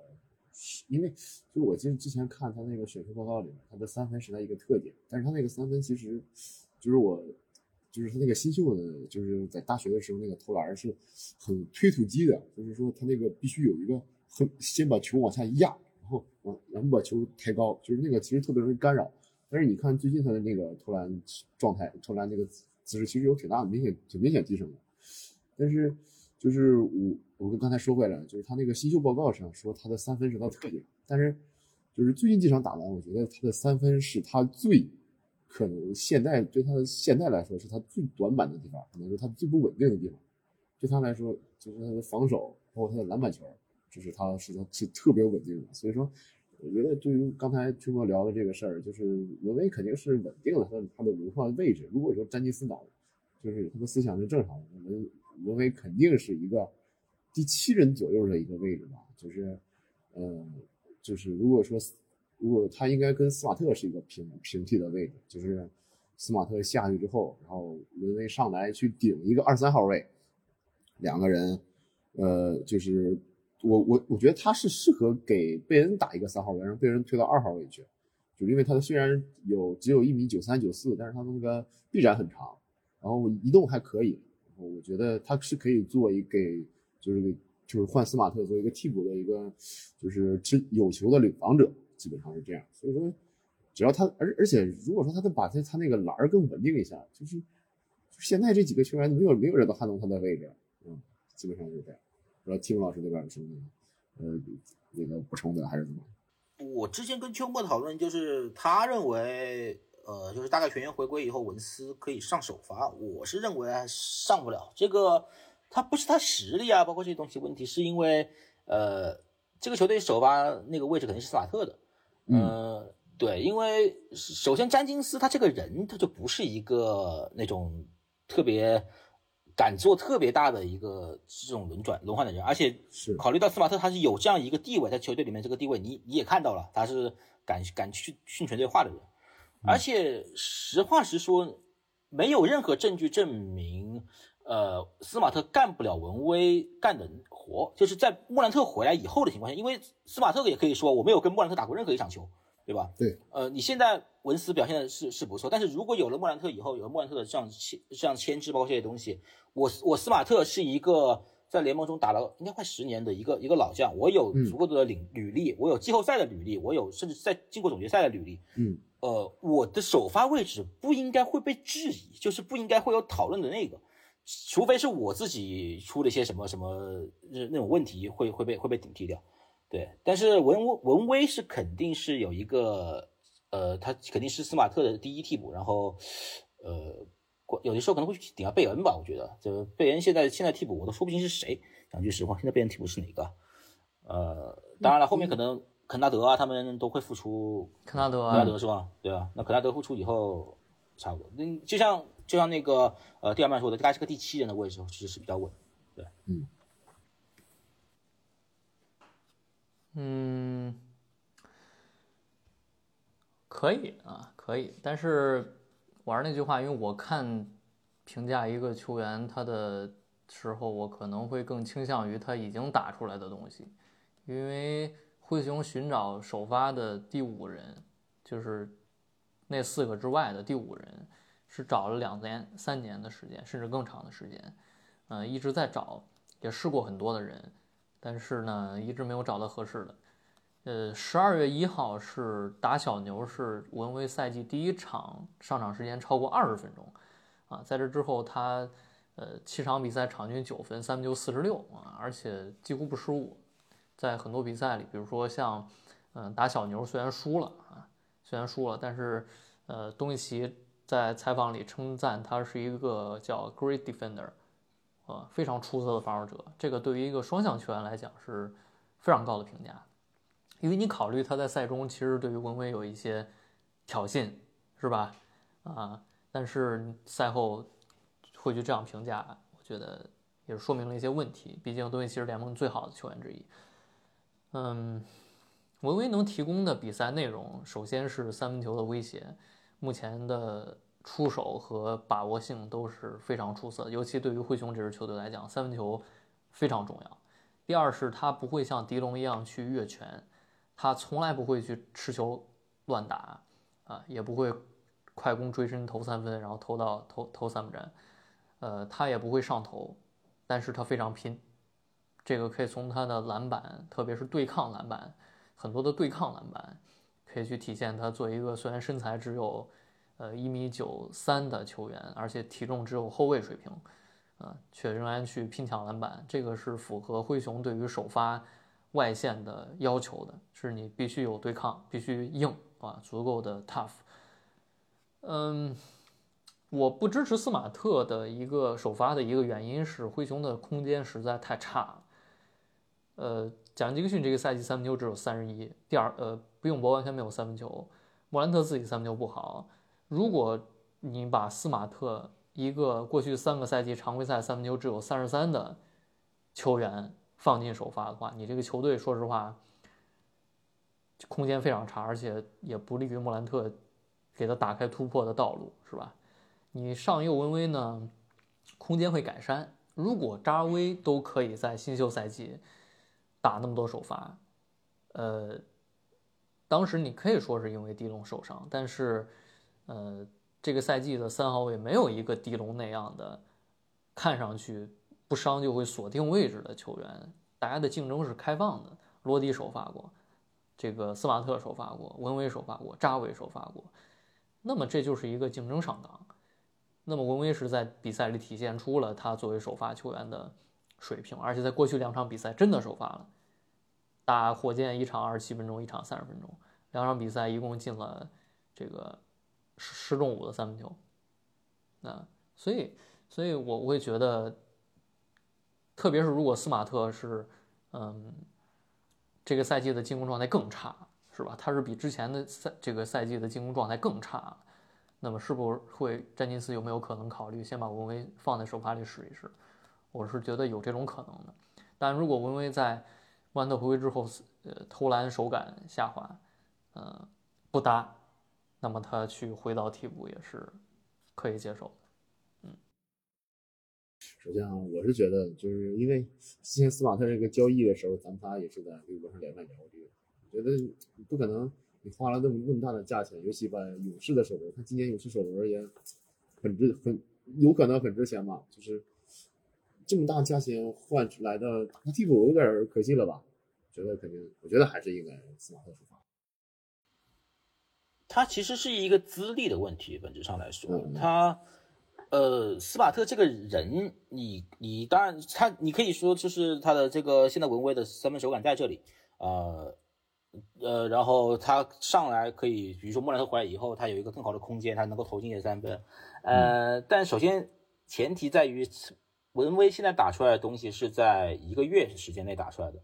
C: 因为就我记得之前看他那个选秀报告里面，他的三分是他一个特点，但是他那个三分其实，就是我，就是他那个新秀的，就是在大学的时候那个投篮是很推土机的，就是说他那个必须有一个很先把球往下压，然后往然后把球抬高，就是那个其实特别容易干扰。但是你看最近他的那个投篮状态，投篮那个姿势其实有挺大的明显挺明显提升的。但是就是我我跟刚才说回来了，就是他那个新秀报告上说他的三分是他的特点，但是就是最近几场打完，我觉得他的三分是他最可能现在对他现在来说是他最短板的地方，可能是他最不稳定的地方。对他来说，就是他的防守，包括他的篮板球，就是他是他是特别稳定的。所以说，我觉得对于刚才春哥聊的这个事儿，就是文威肯定是稳定了他的他的轮换位置。如果说詹尼斯倒，就是他的思想是正常的，文文威肯定是一个第七人左右的一个位置吧。就是，呃，就是如果说如果他应该跟斯马特是一个平平替的位置，就是斯马特下去之后，然后文威上来去顶一个二三号位，两个人，呃，就是我我我觉得他是适合给贝恩打一个三号位，让贝恩推到二号位去，就就因为他虽然有只有一米九三九四，但是他的那个臂展很长，然后移动还可以，然后我觉得他是可以做一给就是给就是换斯马特做一个替补的一个就是持有球的领防者，基本上是这样。所以说，只要他而而且如果说他能把他他那个篮儿更稳定一下，就是就现在这几个球员没有没有人能撼动他的位置，嗯，基本上就是这样。不知道 Tim 老师那边有什么呃那个补充的还是怎么？
B: 我之前跟秋末讨论，就是他认为，呃，就是大概全员回归以后，文斯可以上首发。我是认为上不了，这个他不是他实力啊，包括这些东西问题，是因为，呃，这个球队首发那个位置肯定是斯马特的，呃，对，因为首先詹金斯他这个人他就不是一个那种特别。敢做特别大的一个这种轮转轮换的人，而且
C: 是。
B: 考虑到斯马特他是有这样一个地位在球队里面，这个地位你你也看到了，他是敢敢去训全队话的人，而且实话实说，没有任何证据证明，呃，斯马特干不了文威干的活，就是在莫兰特回来以后的情况下，因为斯马特也可以说我没有跟莫兰特打过任何一场球，对吧？
C: 对，
B: 呃，你现在文斯表现的是是不错，但是如果有了莫兰特以后，有了莫兰特的这样牵这样牵制，包括这些东西。我我斯马特是一个在联盟中打了应该快十年的一个一个老将，我有足够的领履历，我有季后赛的履历，我有甚至在进过总决赛的履历。
C: 嗯，
B: 呃，我的首发位置不应该会被质疑，就是不应该会有讨论的那个，除非是我自己出了一些什么什么那那种问题，会会被会被顶替掉。对，但是文文威是肯定是有一个，呃，他肯定是斯马特的第一替补，然后，呃。有的时候可能会去顶下贝恩吧，我觉得，就贝恩现在现在替补我都说不清是谁。讲句实话，现在贝恩替补是哪个？呃，当然了，后面可能肯纳德啊，他们都会复出。
A: 肯纳德，
B: 肯纳德是吧？对啊，那肯纳德复出以后，差不多。那就像就像那个呃，第二曼说的，大概是个第七人的位置，其实是比较稳。对，
C: 嗯，
A: 嗯，可以啊，可以，但是。我还是那句话，因为我看评价一个球员他的时候，我可能会更倾向于他已经打出来的东西。因为灰熊寻找首发的第五人，就是那四个之外的第五人，是找了两年、三年的时间，甚至更长的时间。嗯，一直在找，也试过很多的人，但是呢，一直没有找到合适的。呃，十二月一号是打小牛，是文威赛季第一场上场时间超过二十分钟，啊，在这之后他，呃，七场比赛场均九分，三分球四十六啊，而且几乎不失误，在很多比赛里，比如说像，嗯，打小牛虽然输了啊，虽然输了，但是，呃，东契奇在采访里称赞他是一个叫 great defender，呃，非常出色的防守者，这个对于一个双向球员来讲是非常高的评价。因为你考虑他在赛中其实对于文威有一些挑衅，是吧？啊，但是赛后会去这样评价，我觉得也是说明了一些问题。毕竟东契奇是联盟最好的球员之一。嗯，文威能提供的比赛内容，首先是三分球的威胁，目前的出手和把握性都是非常出色，尤其对于灰熊这支球队来讲，三分球非常重要。第二是他不会像迪龙一样去越权。他从来不会去持球乱打，啊，也不会快攻追身投三分，然后投到投投三不沾，呃，他也不会上投，但是他非常拼，这个可以从他的篮板，特别是对抗篮板，很多的对抗篮板，可以去体现他作为一个虽然身材只有，呃一米九三的球员，而且体重只有后卫水平，啊，却仍然去拼抢篮板，这个是符合灰熊对于首发。外线的要求的是你必须有对抗，必须硬啊，足够的 tough。嗯，我不支持斯马特的一个首发的一个原因是灰熊的空间实在太差了。呃，贾吉克逊这个赛季三分球只有三十一，第二呃不用博完全没有三分球，莫兰特自己三分球不好。如果你把斯马特一个过去三个赛季常规赛三分球只有三十三的球员。放进首发的话，你这个球队说实话，空间非常差，而且也不利于莫兰特给他打开突破的道路，是吧？你上右文威呢，空间会改善。如果扎威都可以在新秀赛季打那么多首发，呃，当时你可以说是因为迪龙受伤，但是，呃，这个赛季的三号位没有一个迪龙那样的看上去不伤就会锁定位置的球员。大家的竞争是开放的，罗迪首发过，这个斯马特首发过，文威首发过，扎维首发过，那么这就是一个竞争上岗。那么文威是在比赛里体现出了他作为首发球员的水平，而且在过去两场比赛真的首发了。打火箭一场二十七分钟，一场三十分钟，两场比赛一共进了这个十十中五的三分球。那所以，所以我会觉得，特别是如果斯马特是，嗯，这个赛季的进攻状态更差，是吧？他是比之前的赛这个赛季的进攻状态更差，那么是不会詹金斯有没有可能考虑先把文威放在首发里试一试？我是觉得有这种可能的。但如果文威在万特回归之后，呃，投篮手感下滑，呃，不搭，那么他去回到替补也是可以接受的。嗯，
C: 首先啊，我是觉得，就是因为之前斯马特这个交易的时候，咱们仨也是在微博上连麦聊过这个，觉得不可能，你花了那么那么大的价钱，尤其把勇士的首轮，他今年勇士首轮也很值，很有可能很值钱嘛，就是。这么大价钱换出来的替补有点可惜了吧？觉得肯定，我觉得还是应该斯马特出发。
B: 他其实是一个资历的问题，本质上来说，他呃，斯马特这个人，你你当然他，你可以说就是他的这个现在文威的三分手感在这里，呃呃，然后他上来可以，比如说莫兰特回来以后，他有一个更好的空间，他能够投进一些三分，呃，但首先前提在于。文威现在打出来的东西是在一个月时间内打出来的，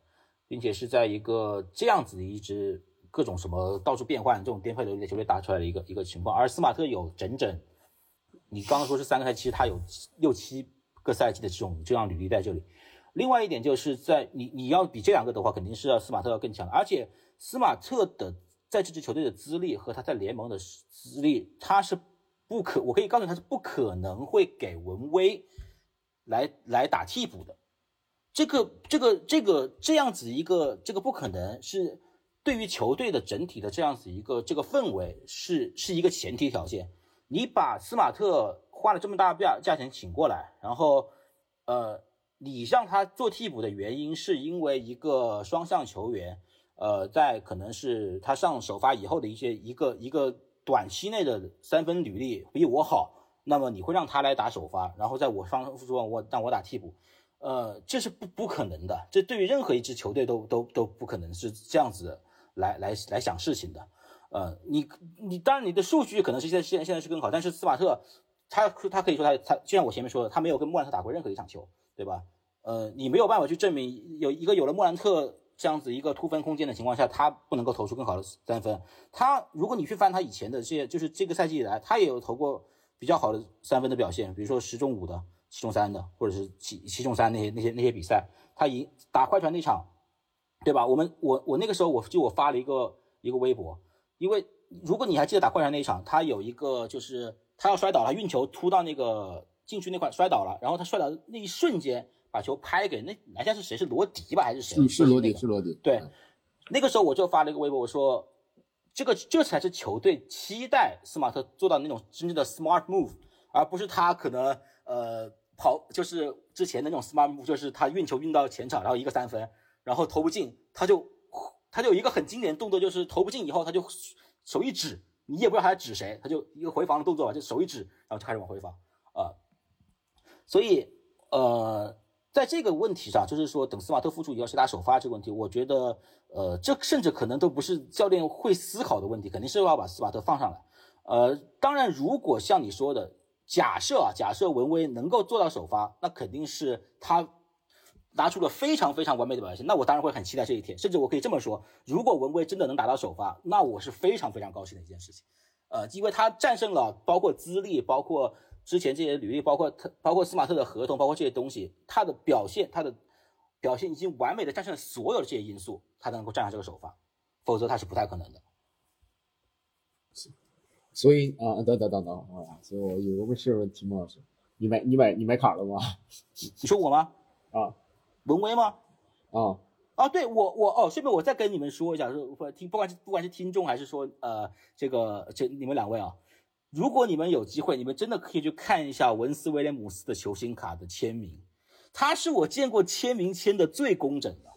B: 并且是在一个这样子的一支各种什么到处变换这种颠沛流离的球队打出来的一个一个情况。而斯马特有整整，你刚刚说是三个赛季，他有六七个赛季的这种这样履历在这里。另外一点就是在你你要比这两个的话，肯定是要斯马特要更强。而且斯马特的在这支球队的资历和他在联盟的资历，他是不可，我可以告诉你，他是不可能会给文威。来来打替补的，这个这个这个这样子一个这个不可能是对于球队的整体的这样子一个这个氛围是是一个前提条件。你把斯马特花了这么大价价钱请过来，然后呃你让他做替补的原因是因为一个双向球员，呃在可能是他上首发以后的一些一个一个短期内的三分履历比我好。那么你会让他来打首发，然后在我方说我让我打替补，呃，这是不不可能的，这对于任何一支球队都都都不可能是这样子来来来想事情的，呃，你你当然你的数据可能是现在现现在是更好，但是斯马特他他可以说他他就像我前面说的，他没有跟莫兰特打过任何一场球，对吧？呃，你没有办法去证明有一个有了莫兰特这样子一个突分空间的情况下，他不能够投出更好的三分。他如果你去翻他以前的这些，就是这个赛季以来，他也有投过。比较好的三分的表现，比如说十中五的、七中三的，或者是七七中三那些那些那些比赛，他赢打快船那场，对吧？我们我我那个时候我就我发了一个一个微博，因为如果你还记得打快船那一场，他有一个就是他要摔倒了，运球突到那个禁区那块摔倒了，然后他摔倒那一瞬间把球拍给那篮下是谁？是罗迪吧还是谁？
C: 是是罗迪，是罗迪。
B: 对，那个时候我就发了一个微博，我说。这个这才是球队期待斯马特做到那种真正的 smart move，而不是他可能呃跑就是之前的那种 smart move，就是他运球运到前场，然后一个三分，然后投不进，他就他就有一个很经典的动作，就是投不进以后他就手一指，你也不知道他在指谁，他就一个回防的动作吧，就手一指，然后就开始往回防啊，所以呃。在这个问题上，就是说等斯马特复出以后谁打首发这个问题，我觉得，呃，这甚至可能都不是教练会思考的问题，肯定是要把斯马特放上来。呃，当然，如果像你说的，假设啊，假设文威能够做到首发，那肯定是他拿出了非常非常完美的表现，那我当然会很期待这一天。甚至我可以这么说，如果文威真的能打到首发，那我是非常非常高兴的一件事情。呃，因为他战胜了包括资历，包括。之前这些履历，包括他，包括斯马特的合同，包括这些东西，他的表现，他的表现已经完美的战胜了所有的这些因素，他能够站上这个首发，否则他是不太可能的。
C: 所以啊，等等等等啊，所以我有个问事问题，莫老师，你买你买你买卡了吗？
B: 你说我吗？
C: 啊，
B: 文威吗？
C: 啊，
B: 啊，对我我哦，顺便我再跟你们说一下，说不听不管是不管是听众还是说呃这个这你们两位啊，如果你们有机会，你们真的可以去看一下文斯威廉姆斯的球星卡的签名，他是我见过签名签的最工整的。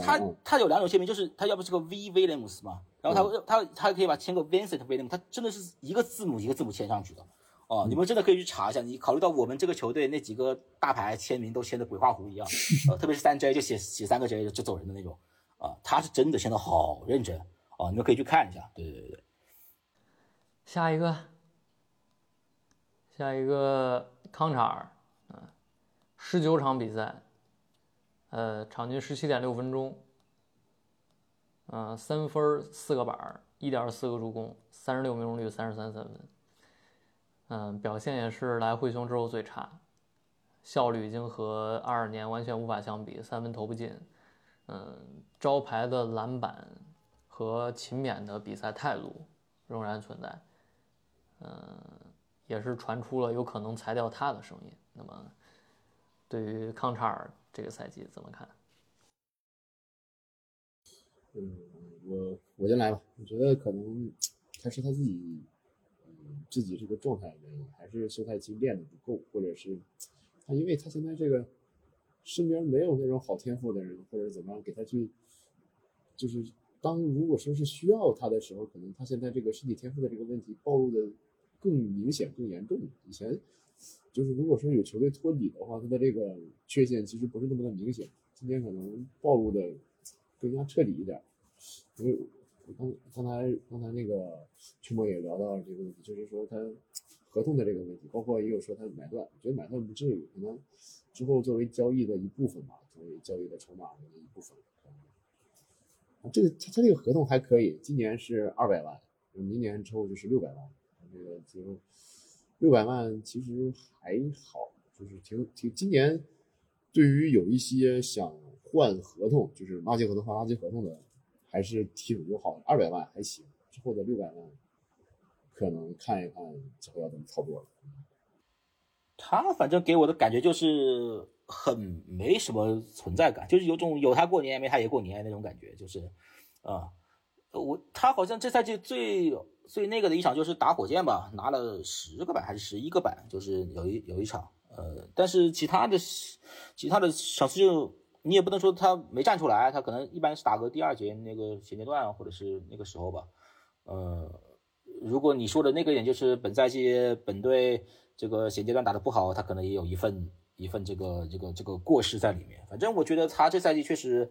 B: 他他有两种签名，就是他要不是个 V Williams 嘛，然后他、他他可以把签个 Vincent Williams，他真的是一个字母一个字母签上去的。哦，你们真的可以去查一下。你考虑到我们这个球队那几个大牌签名都签的鬼画符一样，呃，特别是三 J 就写写三个 J 就走人的那种啊，他是真的签的好认真哦，你们可以去看一下。对对对对，
A: 下一个，下一个康查尔，嗯、十九场比赛，呃，场均十七点六分钟，嗯、三分四个板儿，一点四个助攻，三十六命中率，三十三三分，嗯、表现也是来灰熊之后最差，效率已经和二二年完全无法相比，三分投不进，嗯、招牌的篮板和勤勉的比赛态度仍然存在。嗯，也是传出了有可能裁掉他的声音。那么，对于康查尔这个赛季怎么看？
C: 嗯，我我先来吧。我觉得可能还是他自己，嗯，自己这个状态的原因，还是休赛期练的不够，或者是他因为他现在这个身边没有那种好天赋的人，或者怎么样给他去，就是当如果说是需要他的时候，可能他现在这个身体天赋的这个问题暴露的更明显、更严重。以前就是如果说有球队托底的话，他的这个缺陷其实不是那么的明显，今天可能暴露的更加彻底一点。因为我刚刚才刚才那个曲墨也聊到了这个问题，就是说他合同的这个问题，包括也有说他买断，觉得买断不至于，可能之后作为交易的一部分吧，作为交易的筹码的一部分。啊，这个他他这个合同还可以，今年是二百万，明年之后就是六百万，这个就六百万其实还好，就是挺挺今年对于有一些想换合同，就是垃圾合同换垃圾合同的，还是挺友好的，二百万还行，之后的六百万可能看一看之后要怎么操作了。
B: 他反正给我的感觉就是很没什么存在感，就是有种有他过年没他也过年那种感觉，就是啊、我他好像这赛季最最那个的一场就是打火箭吧，拿了十个板还是十一个板，就是有一有一场，呃，但是其他的其他的场次就你也不能说他没站出来，他可能一般是打个第二节那个衔接段或者是那个时候吧，呃，如果你说的那个点就是本赛季本队这个衔接段打得不好，他可能也有一份一份这个这个这个过失在里面。反正我觉得他这赛季确实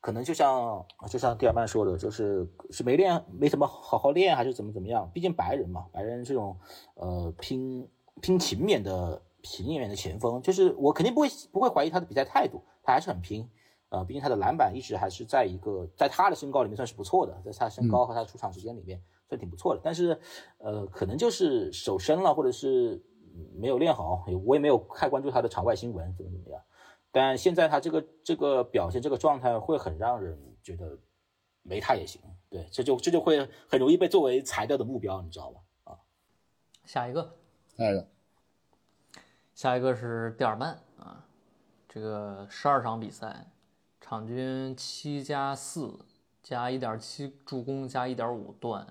B: 可能就像就像蒂尔曼说的，就是是没练没怎么好好练，还是怎么怎么样？毕竟白人嘛，白人这种呃拼拼勤勉的勤勉的前锋，就是我肯定不会不会怀疑他的比赛态度，他还是很拼。呃，毕竟他的篮板一直还是在一个在他的身高里面算是不错的，在他身高和他出场时间里面算挺不错的。但是，呃，可能就是手伸了，或者是嗯没有练好，我也没有太关注他的场外新闻怎么怎么样。但现在他这个这个表现，这个状态会很让人觉得没他也行。对，这就这就会很容易被作为裁掉的目标，你知道吧？啊，
A: 下一个，
C: 下一个，
A: 下一个是蒂尔曼啊，这个十二场比赛，场均七加四加一点七助攻加一点五断，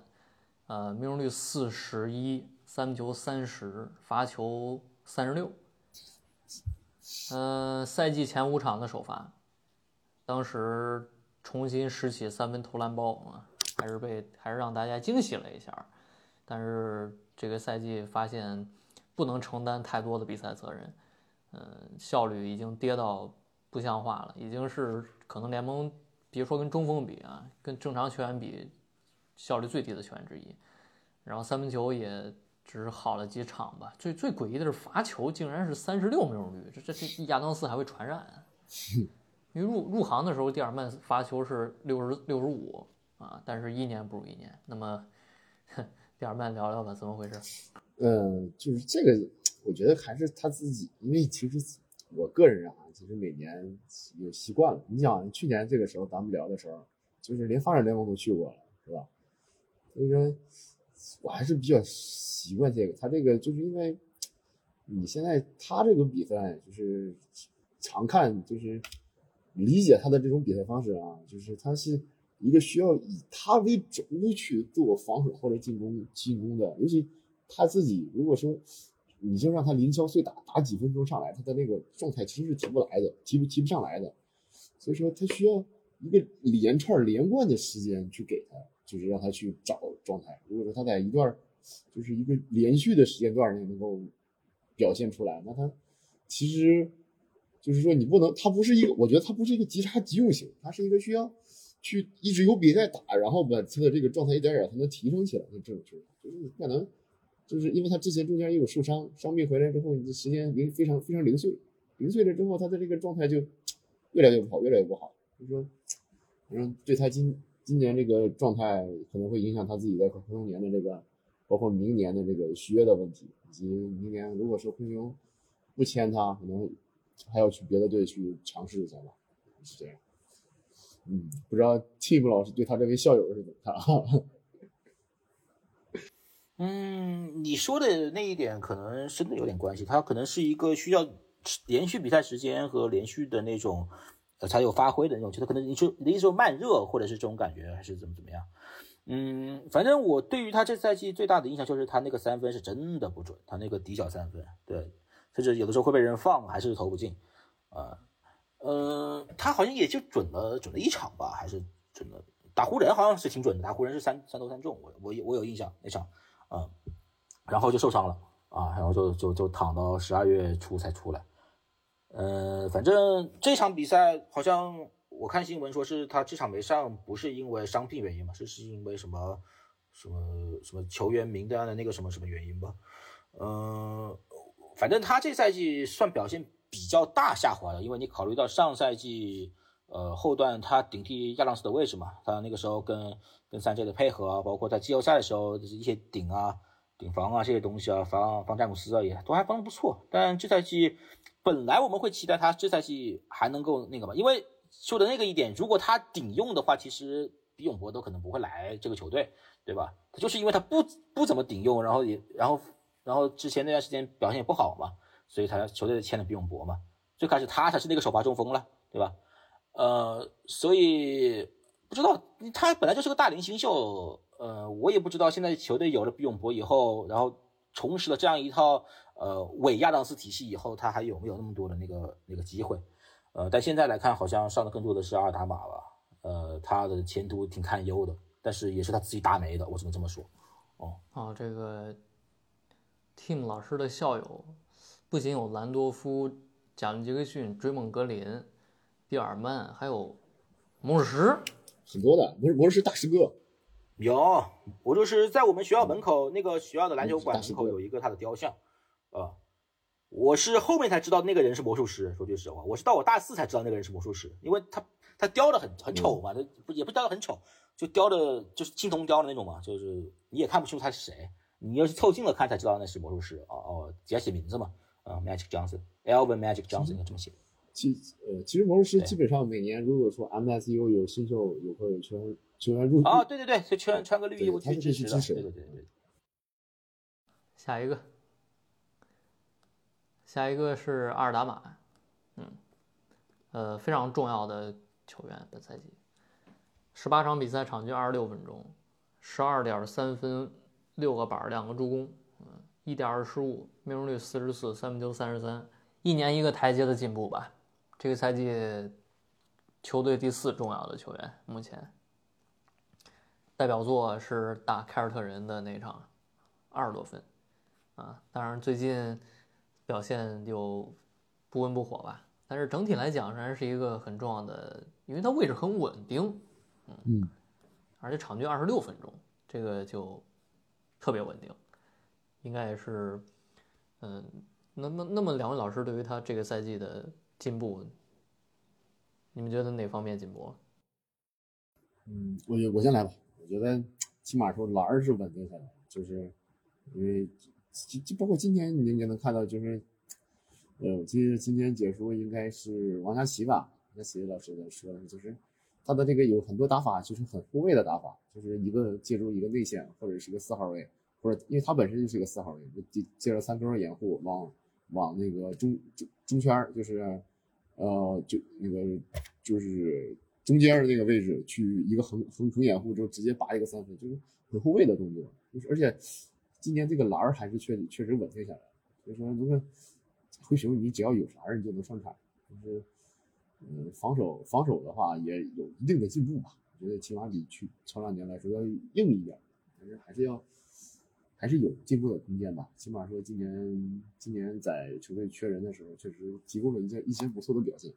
A: 呃，命中率四十一，三分球三十，罚球三十六。嗯、赛季前五场的首发，当时重新拾起三分投篮包啊，还是被还是让大家惊喜了一下。但是这个赛季发现不能承担太多的比赛责任，嗯，效率已经跌到不像话了，已经是可能联盟别说跟中锋比啊，跟正常球员比，效率最低的球员之一。然后三分球也只是好了几场吧，最最诡异的是罚球竟然是三十六命中率，这这这亚当斯还会传染啊。因为入入行的时候，蒂尔曼罚球是六十六十五啊，但是一年不如一年。那么，蒂尔曼聊聊吧，怎么回事？
C: 嗯，就是这个，我觉得还是他自己，因为其实我个人啊，其实每年有习惯了。你想，去年这个时候咱们聊的时候，就是连发展联盟都去过了，是吧？所以说，我还是比较习惯这个。他这个就是因为你现在他这个比赛就是常看，就是理解他的这种比赛方式啊，就是他是一个需要以他为轴去做防守或者进攻进攻的，尤其他自己如果说你就让他零敲碎打打几分钟上来，他的那个状态其实是提不来的，提不提不上来的，所以说他需要一个连串连贯的时间去给他，就是让他去找状态。如果说他在一段就是一个连续的时间段内能够表现出来，那他其实。就是说，你不能，他不是一个，我觉得他不是一个急插急用型，他是一个需要去一直有比赛打，然后把他的这个状态一点点才能提升起来的这种球员。就是你可能，就是因为他之前中间也有受伤，伤病回来之后，你的时间零非常非常零碎，零碎了之后，他的这个状态就越来越不好，越来越不好。就是说，反正对他今今年这个状态可能会影响他自己在合同年的这个，包括明年的这个续约的问题，以及明年如果说灰熊不签他，可能。还要去别的队去尝试一下吧，是这样。嗯，不知道 Tim 老师对他这位校友是怎么看？
B: 嗯，你说的那一点可能真的有点关系，他可能是一个需要连续比赛时间和连续的那种才有发挥的那种，就他可能你说你的意思说慢热或者是这种感觉还是怎么怎么样？嗯，反正我对于他这赛季最大的印象就是他那个三分是真的不准，他那个底角三分，对。甚至有的时候会被人放，还是投不进，呃，呃，他好像也就准了准了一场吧，还是准了打湖人好像是挺准的，打湖人是三三投三中，我我我有印象那场，啊，然后就受伤了啊，然后就就就躺到十二月初才出来，呃，反正这场比赛好像我看新闻说是他这场没上，不是因为伤病原因嘛，是是因为什么什么什么球员名单的那个什么什么原因吧，嗯。反正他这赛季算表现比较大下滑的，因为你考虑到上赛季，呃后段他顶替亚当斯的位置嘛，他那个时候跟跟三 J 的配合啊，包括在季后赛的时候就是一些顶啊、顶防啊这些东西啊，防防詹姆斯啊也都还防的不错。但这赛季本来我们会期待他这赛季还能够那个嘛，因为说的那个一点，如果他顶用的话，其实比永博都可能不会来这个球队，对吧？他就是因为他不不怎么顶用，然后也然后。然后之前那段时间表现也不好嘛，所以他球队签了比永博嘛。最开始他才是那个首发中锋了，对吧？呃，所以不知道他本来就是个大龄新秀，呃，我也不知道现在球队有了比永博以后，然后重拾了这样一套呃伪亚当斯体系以后，他还有没有那么多的那个那个机会？呃，但现在来看，好像上的更多的是阿尔达马吧。呃，他的前途挺堪忧的，但是也是他自己打没的，我只能这么说。哦
A: 哦，这个。team 老师的校友不仅有兰多夫、贾伦·杰克逊、追梦·格林、蒂尔曼，还有魔术师，
C: 很多的魔魔术师大师哥。
B: 有，我就是在我们学校门口那个学校的篮球馆门口有一个他的雕像啊。我是后面才知道那个人是魔术师，说句实话，我是到我大四才知道那个人是魔术师，因为他他雕的很很丑嘛，他不也不雕的很丑，就雕的就是青铜雕的那种嘛，就是你也看不清楚他是谁。你要是凑近了看才知道那是魔术师哦哦，直接写名字嘛，啊，Magic Johnson，Elvin Magic Johnson 应该这么写。
C: 其呃，其实魔术师基本上每年如果说 MSU 有新秀有会有球员球员入
B: 啊，对对对，就穿穿个绿衣服去
C: 支
B: 持的，对对对对。
A: 下一个，下一个是阿尔达马，嗯，呃，非常重要的球员，本赛季十八场比赛场均二十六分钟，十二点三分。六个板，两个助攻，嗯，一点二失误，命中率四十四，三分球三十三，一年一个台阶的进步吧。这个赛季球队第四重要的球员，目前代表作是打凯尔特人的那场，二十多分，啊，当然最近表现就不温不火吧。但是整体来讲，仍然是一个很重要的，因为他位置很稳定，嗯，而且场均二十六分钟，这个就。特别稳定，应该也是，嗯，那那那么两位老师对于他这个赛季的进步，你们觉得哪方面进步？
C: 嗯，我我先来吧。我觉得起码说篮儿是稳定下来，就是因为就就包括今天你也能看到，就是呃，我记得今天解说应该是王佳琪吧，王佳琪老师在说，就是。他的这个有很多打法，就是很后卫的打法，就是一个借助一个内线或者是一个四号位，或者因为他本身就是一个四号位，借借着三分掩护往往那个中中中圈，就是呃，就那个就是中间的那个位置去一个横横横掩护之后，直接拔一个三分，就是很后卫的动作。就是而且今年这个篮儿还是确确实稳定下来了，所以说那个灰熊你只要有啥儿你就能上场，就是嗯防守防守的话也有一定的进步吧，我觉得起码比去前两年来说要硬一点，但是还是要。还是有进步的空间吧，起码说今年今年在球队缺人的时候，确实提供了一些一些不错的表现。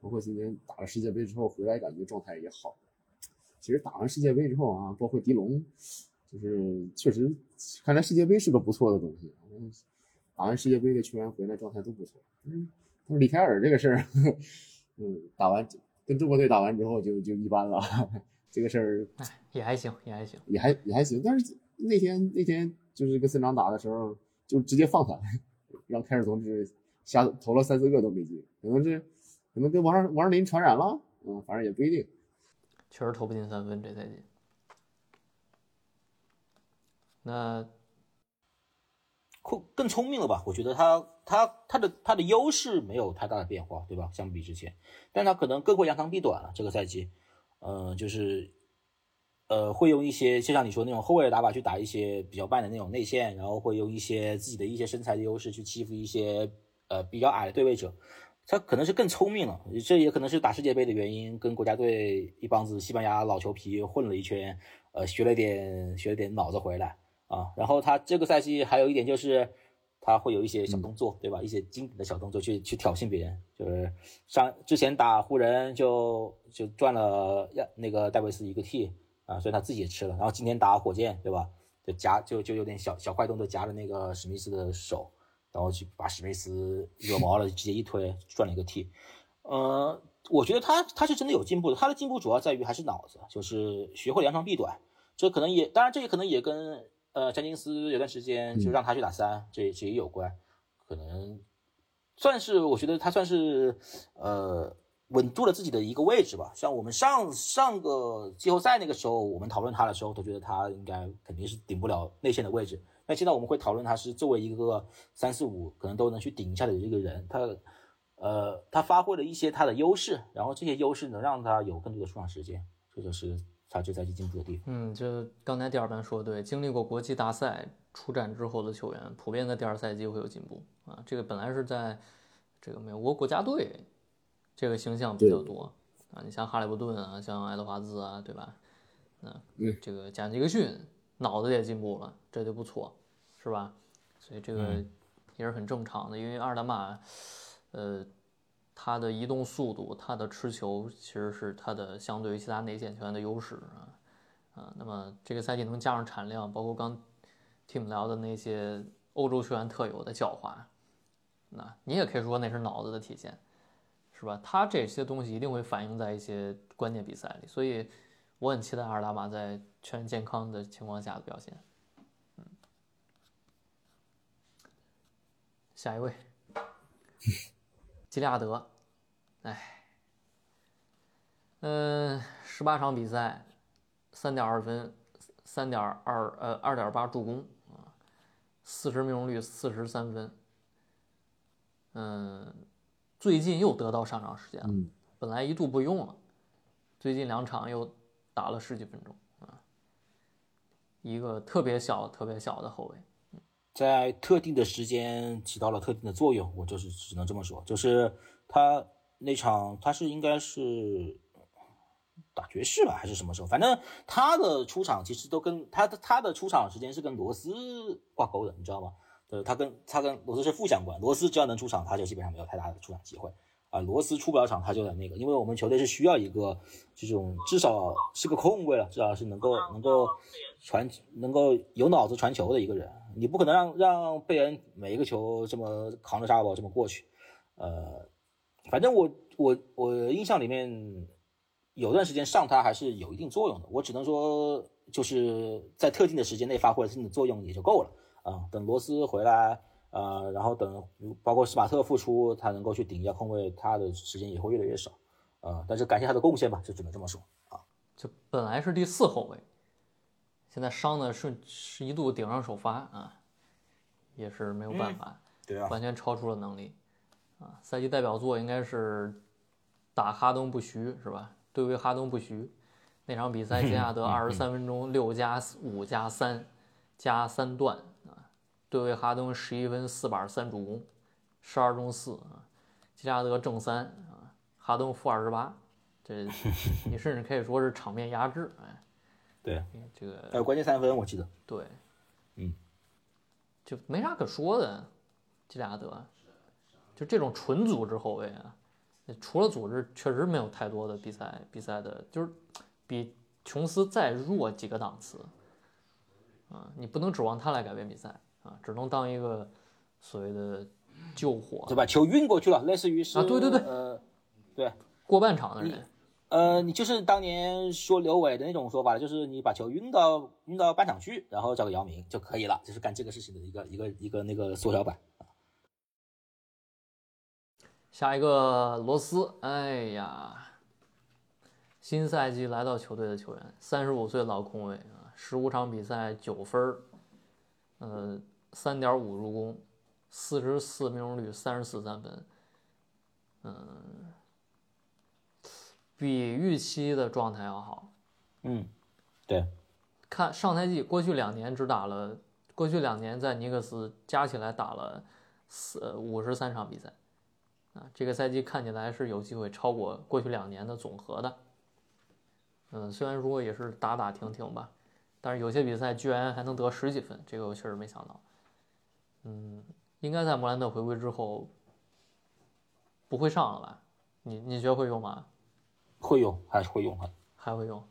C: 包括今年打了世界杯之后回来，感觉状态也好。其实打完世界杯之后啊，包括迪龙，就是确实看来世界杯是个不错的东西。打完世界杯的球员回来状态都不错。嗯，但是李凯尔这个事儿，嗯，打完跟中国队打完之后就就一般了。这个事儿，
A: 哎，也还行，也还行，
C: 也还也还行，但是。那天那天就是跟孙长打的时候，就直接放他，让凯尔同志瞎投了三四个都没进，可能是可能跟王王王林传染了，嗯，反正也不一定。
A: 确实投不进三分这赛季。那
B: 更更聪明了吧？我觉得他他他的他的优势没有太大的变化，对吧？相比之前，但他可能更会扬长避短了。这个赛季，嗯，就是。呃，会用一些就像你说那种后卫的打法去打一些比较慢的那种内线，然后会用一些自己的一些身材的优势去欺负一些呃比较矮的对位者，他可能是更聪明了，这也可能是打世界杯的原因，跟国家队一帮子西班牙老球皮混了一圈，呃，学了点学了点脑子回来啊。然后他这个赛季还有一点就是他会有一些小动作，对吧？一些经典的小动作去去挑衅别人，就是上之前打湖人就就赚了亚那个戴维斯一个 T。啊，所以他自己也吃了，然后今天打火箭，对吧？就夹就就有点小小快动作夹着那个史密斯的手，然后去把史密斯惹毛了，直接一推赚了一个 T。呃，我觉得他他是真的有进步的，他的进步主要在于还是脑子，就是学会扬长避短。这可能也当然这也可能也跟呃詹金斯有段时间就让他去打三，这这也有关，可能算是我觉得他算是呃。稳住了自己的一个位置吧。像我们上上个季后赛那个时候，我们讨论他的时候，都觉得他应该肯定是顶不了内线的位置。那现在我们会讨论他是作为一个三四五可能都能去顶一下的一个人，他呃他发挥了一些他的优势，然后这些优势能让他有更多的出场时间，这就是他这赛季进步的地方。
A: 嗯，就刚才第二班说的对，经历过国际大赛出战之后的球员，普遍在第二赛季会有进步啊。这个本来是在这个美国国家队。这个形象比较多啊，你像哈利伯顿啊，像爱德华兹啊，对吧？那这个贾尼克逊脑子也进步了，这就不错，是吧？所以这个也是很正常的，因为阿尔达玛，呃，他的移动速度，他的持球其实是他的相对于其他内线球员的优势啊啊。那么这个赛季能加上产量，包括刚 Tim 聊的那些欧洲球员特有的狡猾，那你也可以说那是脑子的体现。是吧？他这些东西一定会反映在一些关键比赛里，所以我很期待阿尔达玛在全健康的情况下的表现。嗯，下一位，吉利亚德，哎，嗯，十八场比赛，三点二分，三点二呃二点八助攻啊，四十命中率，四十三分，嗯。最近又得到上场时间了，本来一度不用了，最近两场又打了十几分钟啊。一个特别小、特别小的后卫，
B: 在特定的时间起到了特定的作用，我就是只能这么说。就是他那场，他是应该是打爵士吧，还是什么时候？反正他的出场其实都跟他的他的出场时间是跟罗斯挂钩的，你知道吗？呃，他跟他跟罗斯是负相关，罗斯只要能出场，他就基本上没有太大的出场机会啊。罗斯出不了场，他就在那个，因为我们球队是需要一个这种至少是个控卫了，至少是能够能够传能够有脑子传球的一个人。你不可能让让贝恩每一个球这么扛着沙包这么过去。呃，反正我我我印象里面有段时间上他还是有一定作用的。我只能说就是在特定的时间内发挥了一定的作用也就够了。啊，等罗斯回来，呃，然后等包括斯马特复出，他能够去顶一下空位，他的时间也会越来越少，啊，但是感谢他的贡献吧，就只能这么说啊。
A: 就本来是第四后卫，现在伤的是是一度顶上首发啊，也是没有办法，
B: 对啊，
A: 完全超出了能力，啊，赛季代表作应该是打哈登不徐是吧？对位哈登不徐那场比赛，杰亚德二十三分钟六加五加三加三段啊，对位哈登十一分四板三助攻，十二中四啊，杰亚德正三啊，哈登负二十八，这 你甚至可以说是场面压制，哎，
B: 对，
A: 这个
B: 还有关键三分，我记得。
A: 对，
B: 嗯，
A: 就没啥可说的，吉拉德，就这种纯组织后卫啊，除了组织，确实没有太多的比赛比赛的，就是比琼斯再弱几个档次，啊，你不能指望他来改变比赛啊，只能当一个所谓的救火
B: 对吧？球运过去了，类似于是
A: 啊对对对。
B: 呃，对，
A: 过半场的人，
B: 呃，你就是当年说刘伟的那种说法，就是你把球运到运到半场去，然后交给姚明就可以了，就是干这个事情的一个一个一个那个缩小版。
A: 下一个罗斯，哎呀，新赛季来到球队的球员，三十五岁老控卫啊，十五场比赛九分儿，呃，三点五助攻，四十四命中率，三十四三分，嗯，比预期的状态要好。
B: 嗯，对，
A: 看上赛季过去两年只打了，过去两年在尼克斯加起来打了四五十三场比赛，啊，这个赛季看起来是有机会超过过去两年的总和的。嗯，虽然说也是打打停停吧，但是有些比赛居然还能得十几分，这个我确实没想到。嗯，应该在莫兰特回归之后不会上了吧？你你觉得会用吗？
B: 会用还是会用哈。
A: 还会用？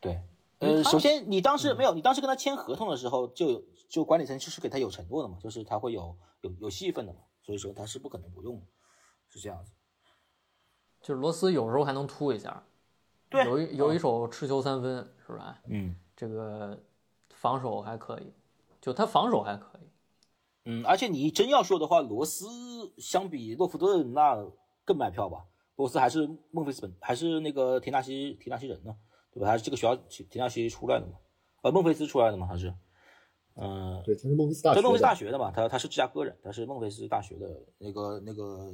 B: 对，呃，首先你当时没有，你当时跟他签合同的时候，就有就管理层就是给他有承诺的嘛，就是他会有有有戏份的嘛，所以说他是不可能不用的，是这样子。
A: 就是罗斯有时候还能突一下，
B: 对
A: 有一有一手持球三分是吧？
B: 嗯
A: 这个防守还可以，就他防守还可以。
B: 嗯，而且你真要说的话，罗斯相比洛夫顿那更卖票吧？罗斯还是孟菲斯本还是那个田纳西田纳西人呢，对吧？还是这个学校田纳西出来的嘛，呃，孟菲斯出来的嘛，他是，嗯、
C: 对，他是孟菲斯大学的，
B: 在孟菲斯大学的嘛，他他是芝加哥人，他是孟菲斯大学的那个那个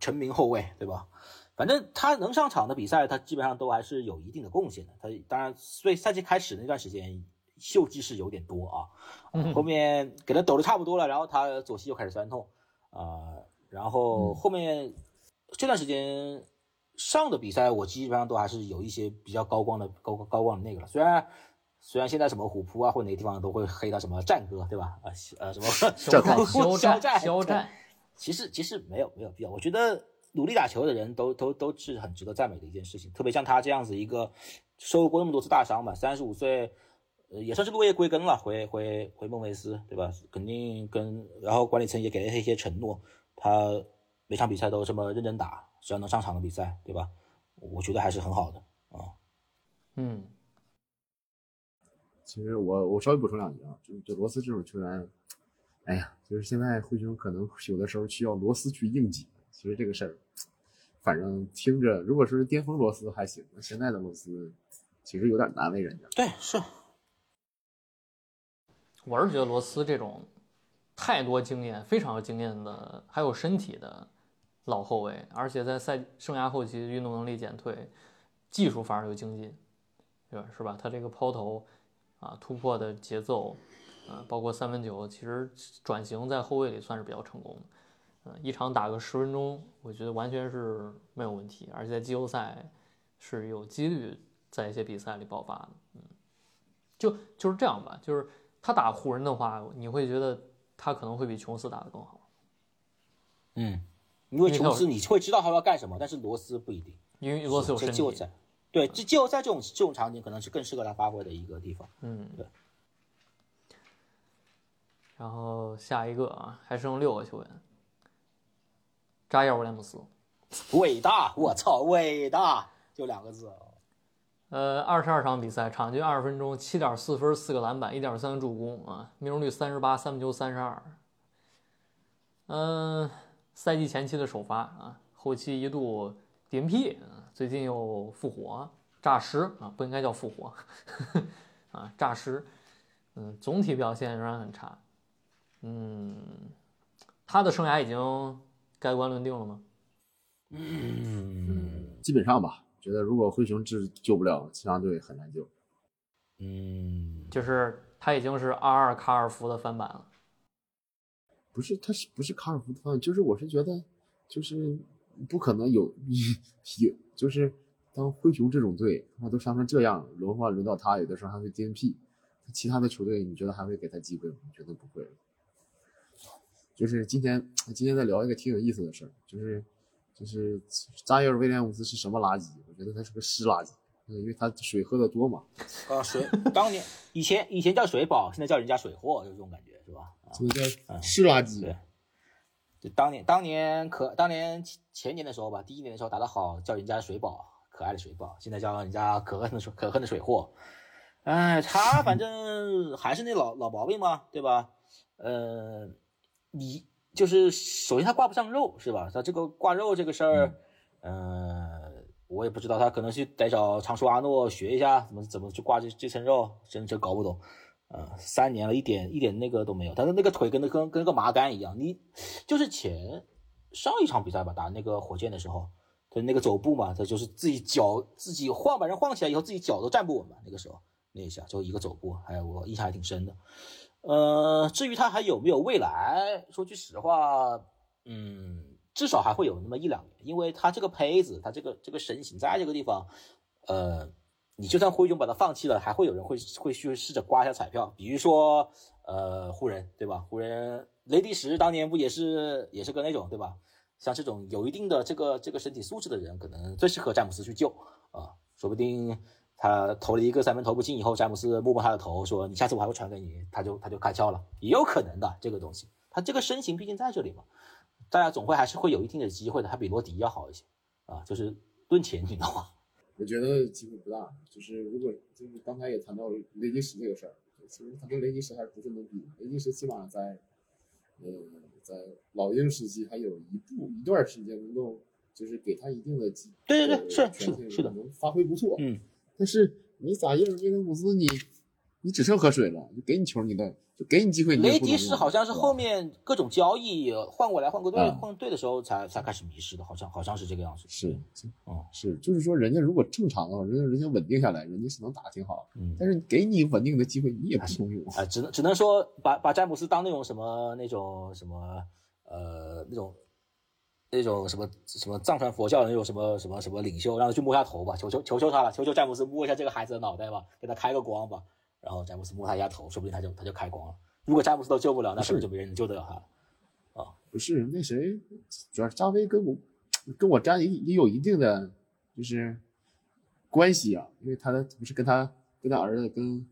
B: 成名后卫，对吧？反正他能上场的比赛，他基本上都还是有一定的贡献的。他当然，所以赛季开始那段时间秀技是有点多啊，
A: 嗯
B: 后面给他抖的差不多了，然后他左膝又开始酸痛啊、然后后面这段时间上的比赛，我基本上都还是有一些比较高光的高高光的那个了，虽然。虽然现在什么虎扑啊或者哪个地方都会黑到什么战哥，对吧？啊，呃，什么
A: 肖战，
B: 肖
A: 肖战，
B: 战
A: 肖战，
B: 其实其实没有没有必要，我觉得努力打球的人都都都是很值得赞美的一件事情，特别像他这样子一个受过那么多次大伤吧，三十五岁，呃也算是落叶归根了，回回回孟菲斯，对吧？肯定跟然后管理层也给了他一些承诺，他每场比赛都这么认真打，只要能上场的比赛，对吧？我觉得还是很好的啊。
A: 嗯，
C: 其实我我稍微补充两句啊，就就罗斯这种球员，哎呀，就是现在灰熊可能有的时候需要罗斯去应急。其实这个事儿，反正听着，如果说是巅峰罗斯还行，那现在的罗斯其实有点难为人家。
B: 对，是，
A: 我是觉得罗斯这种太多经验、非常有经验的，还有身体的老后卫，而且在赛生涯后期运动能力减退，技术反而有精进，对吧？是吧？他这个抛投啊，突破的节奏啊，包括三分球，其实转型在后卫里算是比较成功的。嗯，一场打个十分钟，我觉得完全是没有问题，而且在季后赛是有几率在一些比赛里爆发的。嗯，就就是这样吧，就是他打湖人的话，你会觉得他可能会比琼斯打得更好，
B: 嗯，因为琼斯你会知道他要干什么，但是罗斯不一定。
A: 因为罗斯有身体。
B: 对，这季后赛这种这种场景可能是更适合他发挥的一个地方。
A: 嗯，
B: 对。
A: 然后下一个啊，还剩六个球员，扎伊尔·威廉姆斯，
B: 伟大，我操，伟大，就两个字。哦
A: 呃，二十二场比赛，场均二十分钟，七点四分，四个篮板，一点三助攻啊，命中率三十八，三分球三十二。嗯，赛季前期的首发啊，后期一度 DNP 啊，最近又复活，诈尸啊，不应该叫复活 啊，诈尸。嗯，总体表现仍然很差。嗯，他的生涯已经盖棺论定了吗？
B: 嗯
C: 基本上吧。觉得如果灰熊治救不了，其他队很难救。
B: 嗯，
A: 就是他已经是阿尔卡尔福的翻版了。
C: 不是，他是不是卡尔福特？就是我是觉得，就是不可能有 有，就是当灰熊这种队，他都伤成这样，轮换轮到他，有的时候还会 DNP，其他的球队你觉得还会给他机会吗？我觉得不会。就是今天今天在聊一个挺有意思的事儿，就是就是扎伊尔威廉姆斯是什么垃圾？我觉得他是个湿垃圾，因为他水喝的多嘛。
B: 啊，水当年以前以前叫水宝，现在叫人家水货，就这种感觉是吧？啊，
C: 所以叫湿垃圾。
B: 对就当年当年可当年前前年的时候吧，第一年的时候打得好，叫人家水宝，可爱的水宝，现在叫人家可恨的水可恨的水货。哎，他 反正还是那老老毛病嘛，对吧？呃，你就是首先他挂不上肉是吧？他这个挂肉这个事儿，呃，我也不知道，他可能是得找常叔阿诺学一下怎么怎么去挂这这层肉，真真搞不懂。呃，三年了，一点一点那个都没有，但是那个腿跟那跟跟个麻杆一样。你就是前上一场比赛吧，打那个火箭的时候，他那个走步嘛，他就是自己脚自己晃，把人晃起来以后，自己脚都站不稳嘛。那个时候那一下就一个走步，还有我印象还挺深的。呃，至于他还有没有未来，说句实话，嗯，至少还会有那么一两年，因为他这个胚子，他这个这个身形在这个地方，呃。你就算灰熊把它放弃了，还会有人会会去试着刮一下彩票，比如说呃湖人对吧？湖人雷迪什当年不也是也是个那种对吧？像这种有一定的这个这个身体素质的人，可能最适合詹姆斯去救啊，说不定他投了一个三分投不进以后，詹姆斯摸摸他的头说你下次我还会传给你，他就他就开窍了，也有可能的这个东西，他这个身形毕竟在这里嘛，大家总会还是会有一定的机会的，他比罗迪要好一些啊，就是论前景的话？
C: 我觉得机会不大，就是如果就是刚才也谈到雷吉什这个事儿，其实他跟雷吉什还不是能比，雷吉什起码在，呃，在老鹰时期还有一部一段时间能够就是给他一定的机，
B: 对对对
C: 呃
B: 是是是的
C: 能发挥不错，
B: 嗯，
C: 但是你咋印尔威廉姆斯你你只剩喝水了，就给你球你的就给你机会，
B: 雷迪
C: 不能用
B: 什好像是后面各种交易换过来换过队、
C: 嗯
B: 换队的时候才才开始迷失的，好像好像是这个样子。
C: 是，
B: 哦
C: 是，就是说人家如果正常的话，人家人家稳定下来，人家是能打得挺好，
B: 嗯，
C: 但是给你稳定的机会，你也不能用。
B: 啊、只能只能说把把詹姆斯当那种什么那种什么呃那种那种什么什么藏传佛教的那种什么什么什么领袖，让他去摸下头吧，求求求求他了，求求詹姆斯摸一下这个孩子的脑袋吧，给他开个光吧。然后詹姆斯摸他一下头，说不定他就他就开光了。如果詹姆斯都救不了，那可能就没人能救得了他了。
C: 不是那谁，主要是扎威跟我跟我詹也也有一定的就是关系啊，因为他的不是跟他跟他儿子跟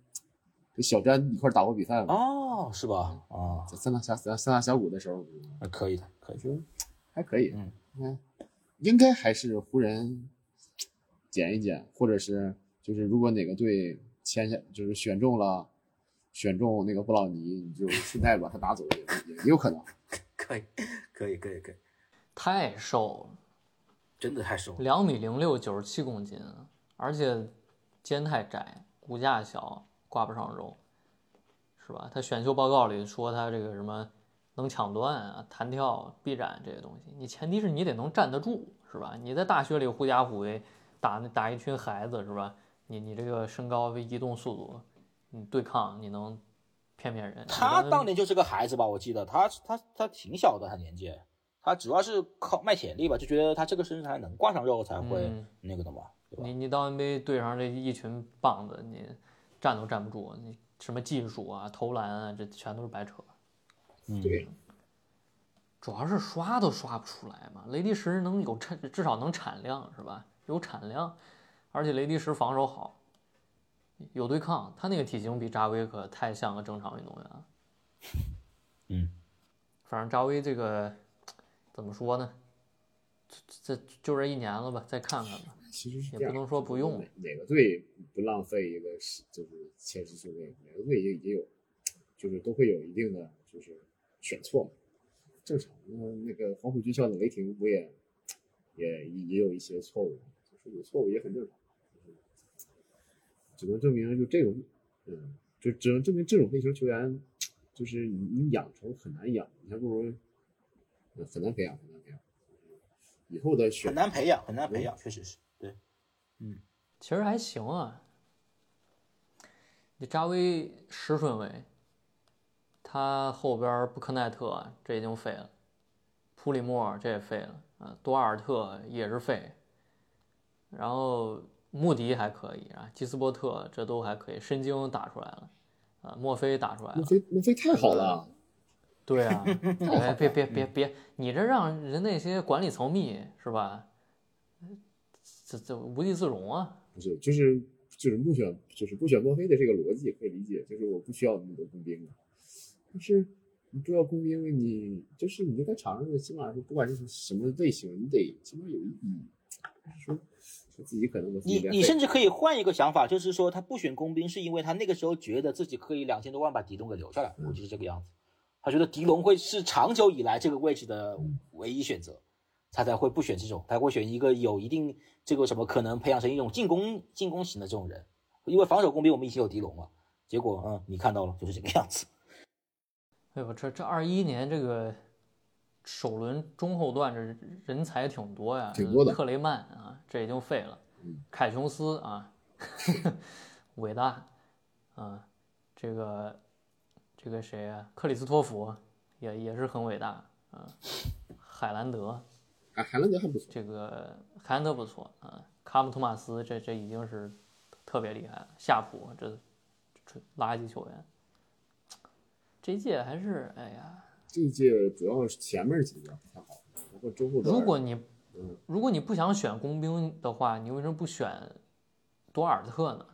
C: 跟小詹一块打过比赛吗？
B: 哦，是吧？啊，
C: 在三大峡三三大峡谷的时候，
B: 还可以的，可以的。
C: 说还可以，
B: 嗯，
C: 嗯，应该还是湖人捡一捡，或者是就是如果哪个队签下就是选中了选中那个布朗尼，你就顺带把他拿走也也也有可能。
B: 可以，可以，可以，可以，
A: 太瘦了，
B: 真的太瘦了。
A: 两米零六，九十七公斤，而且肩太窄，骨架小，挂不上肉，是吧？他选秀报告里说他这个什么能抢断啊、弹跳、臂展这些东西，你前提是你得能站得住，是吧？你在大学里狐假虎威，打那打一群孩子，是吧？你你这个身高、移动速度，你对抗你能骗骗人？
B: 他
A: 你
B: 当年就是个孩子吧，我记得他他他挺小的，他年纪，他主要是靠卖潜力吧，就觉得他这个身材能挂上肉才会
A: 嗯
B: 那个的嘛，对吧？
A: 你你到 NBA 对上这一群棒子，你站都站不住，你什么技术啊、投篮啊，这全都是白扯。
B: 嗯
C: 对，
A: 主要是刷都刷不出来嘛。雷迪什能有产，至少能产量是吧？有产量，而且雷迪什防守好，有对抗，他那个体型比扎威可太像个正常运动员了。
B: 嗯，
A: 反正扎威这个怎么说呢？这这就这一年了吧，再看看吧。
C: 其实是
A: 也不能说不用
C: 哪哪个队不浪费一个是就是前十顺位，哪个队也也有，就是都会有一定的就是选错嘛，正常。那那个黄埔军校的雷霆不也也也有一些错误，就是有错误也很正常，就是只能证明就这种，嗯，就只能证明这种类型球员，就是你你养成很难养，你还不如嗯很难培养，很难培养。以后的选
B: 很难培养，很难培养，确实是对。
A: 嗯其实还行啊。你扎威十顺位，他后边布克奈特这已经废了，普里莫尔这也废了啊，多尔特也是废，然后穆迪还可以啊，基斯波特这都还可以，申京打出来了啊，墨菲打出来了，
C: 墨菲墨菲太好了，
A: 对啊，哎，别别别别，你这让人那些管理层密是吧？这这无地自容啊！
C: 不是就是就是不选就是不选墨菲的这个逻辑可以理解，就是我不需要那么多工兵了，但是你不要工兵，你就是你就在场上的起码来说，不管是什么类型，你得起码有一笔，就是说说自己可能我
B: 你你甚至可以换一个想法，就是说他不选工兵，是因为他那个时候觉得自己可以两千多万把狄龙给留下来，我就是这个样子。他觉得狄龙会是长久以来这个位置的唯一选择，他才会不选这种，他会选一个有一定这个什么可能培养成一种进攻进攻型的这种人。因为防守工兵我们已经有狄龙了，结果嗯你看到了就是这个样子。
A: 哎呦，这这二一年这个首轮中后段这人才挺多呀，
C: 挺多的
A: 特雷曼啊，这已经废了，凯琼斯啊，伟大啊，这个这个谁啊，克里斯托弗也也是很伟大啊，海兰德
C: 啊海兰德还不错，
A: 这个海兰德不错啊，卡姆托马斯这这已经是特别厉害了，夏普这这垃圾球员，这一届还是哎呀。
C: 这一届主要是前面几个不太好，不过中后。
A: 如果你
C: 嗯
A: 如果你不想选工兵的话，你为什么不选多尔特呢？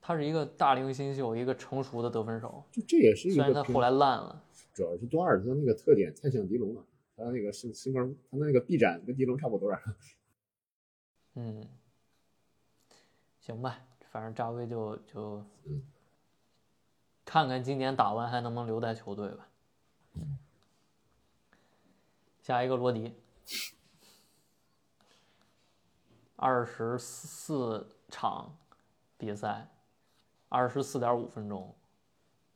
A: 他是一个大龄新秀，一个成熟的得分手，
C: 就这也是一个
A: 虽然他后来烂了。
C: 主要是多尔特那个特点太像迪龙了，他那个身身高，他那个臂展跟迪龙差不多。
A: 嗯，行吧，反正扎威就就
C: 嗯
A: 看看今年打完还能不能留在球队吧。下一个罗迪，二十四场比赛，二十四点五分钟，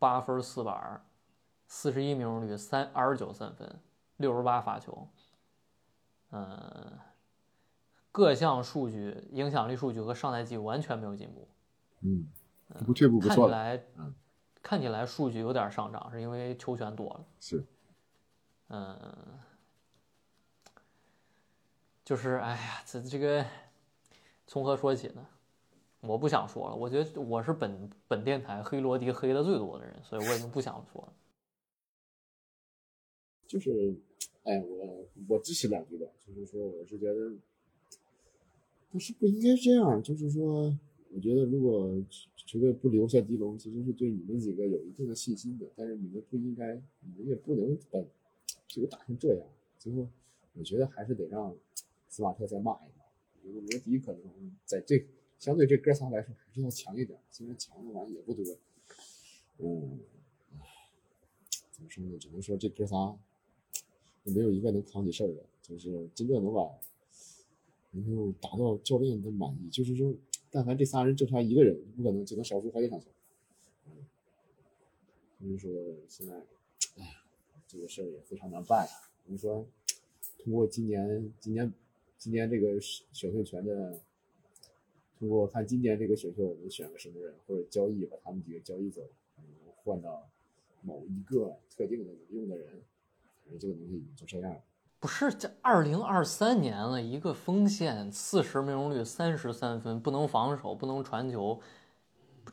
A: 八分四板，四十一命中率，三二十九三分，六十八罚球，嗯，各项数据、影响力数据和上赛季完全没有进步。
C: 嗯，不退步不
A: 看起，来，
C: 嗯
A: 看起来数据有点上涨，是因为球权多了。
C: 是
A: 嗯，就是哎呀，这这个从何说起呢？我不想说了，我觉得我是本本电台黑罗迪黑的最多的人，所以我已经不想说了。
C: 就是，哎，我我支持两句吧，就是说，我是觉得，不是不应该这样，就是说，我觉得如果球队不留下狄龙，其实是对你们几个有一定的信心的，但是你们不应该，你们也不能把球打成这样。最后，我觉得还是得让斯马特再骂一骂。我觉得罗迪可能在这相对这哥仨来说还是要强一点，虽然强的玩意也不多。嗯，怎么说呢？只能说这哥仨没有一个能扛起事儿的，就是真正能把能够达到教练的满意。就是说，但凡这仨人正常一个人，不可能就能少输好几场球。所以说现在，哎呀，这个事儿也非常难办呀。你说，通过今年今年今年这个选秀权的，通过看今年这个选秀我们选个什么人，或者交易把他们几个交易走，嗯换到某一个特定的有用的人，反正这个东西就这样了。
A: 不是，这二零二三年了，一个锋线四十命中率，三十三分，不能防守，不能传球，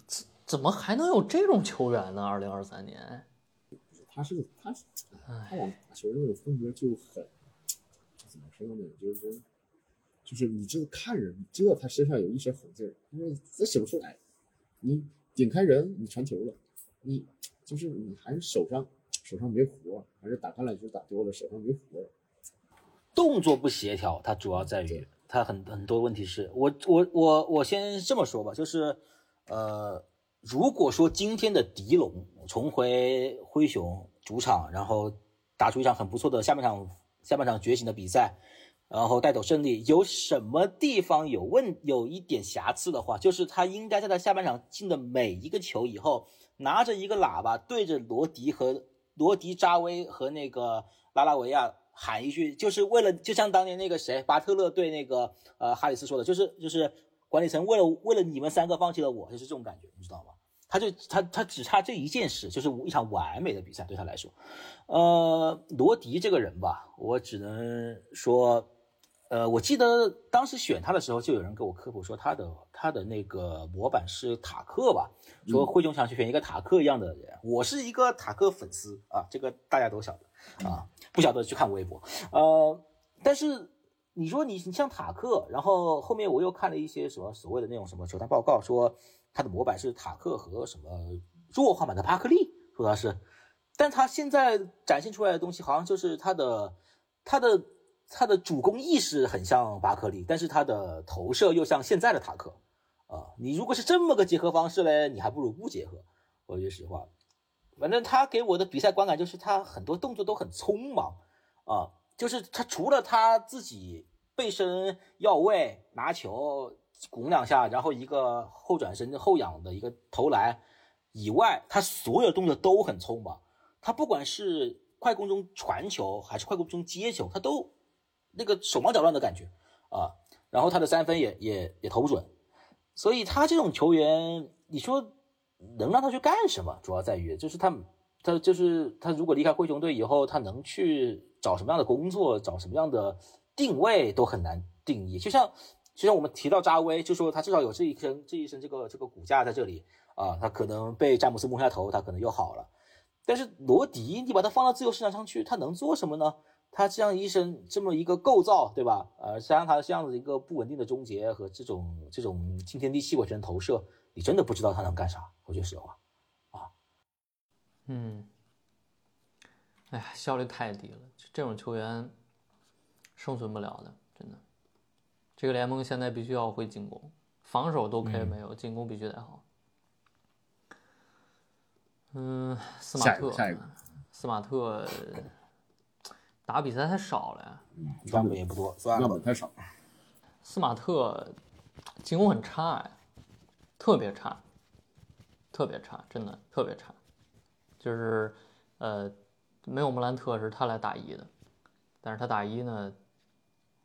A: 怎怎么还能有这种球员呢？二零二三年，
C: 他是他是他往打球那种风格就很怎么说呢？就是说，就是你这个看人，你知道他身上有一身狠劲儿，因为这使不出来。你顶开人，你传球了，你就是你还是手上手上没活，还是打橄榄球打多了，手上没活。
B: 动作不协调，它主要在于它很很多问题是我我我我先这么说吧，就是呃，如果说今天的狄龙重回灰熊主场，然后打出一场很不错的下半场下半场觉醒的比赛，然后带走胜利，有什么地方有问有一点瑕疵的话，就是他应该在他下半场进的每一个球以后，拿着一个喇叭对着罗迪和罗迪扎威和那个拉拉维亚喊一句，就是为了就像当年那个谁巴特勒对那个呃哈里斯说的，就是就是管理层为了为了你们三个放弃了我，就是这种感觉，你知道吗？他就他他只差这一件事，就是一场完美的比赛对他来说。呃，罗迪这个人吧，我只能说，呃，我记得当时选他的时候，就有人给我科普说他的他的那个模板是塔克吧，说灰熊想去选一个塔克一样的人。我是一个塔克粉丝啊，这个大家都晓得啊，不晓得去看微博。呃，但是你说你你像塔克，然后后面我又看了一些什么所谓的那种什么球探报告说。他的模板是塔克和什么弱化版的帕克利，说他是，但他现在展现出来的东西好像就是他的他的他的主攻意识很像巴克利，但是他的投射又像现在的塔克啊。你如果是这么个结合方式嘞，你还不如不结合。我说句实话，反正他给我的比赛观感就是他很多动作都很匆忙啊，就是他除了他自己背身要位拿球。拱两下，然后一个后转身后仰的一个投篮以外，他所有动作都很匆忙。他不管是快攻中传球还是快攻中接球，他都那个手忙脚乱的感觉啊。然后他的三分也也也投不准，所以他这种球员，你说能让他去干什么？主要在于就是他他就是他如果离开灰熊队以后，他能去找什么样的工作，找什么样的定位都很难定义。就像。就像我们提到扎威，就说他至少有这一身这一身这个这个骨架在这里啊，他可能被詹姆斯摸下头，他可能又好了。但是罗迪，你把他放到自由市场上去，他能做什么呢？他这样一身这么一个构造，对吧？呃，加上他这样的一个不稳定的终结和这种这种惊天地泣鬼神投射，你真的不知道他能干啥。说句实话，啊，
A: 嗯，哎呀，效率太低了，这种球员生存不了的，真的。这个联盟现在必须要会进攻，防守都可以没有，进攻必须得好。嗯，斯马特，斯马特打比赛太少了呀，
B: 样本也不多，样
C: 本太少。
A: 斯马特进攻很差呀，特别差，特别差，真的特别差。就是呃，没有莫兰特是他来打一的，但是他打一呢。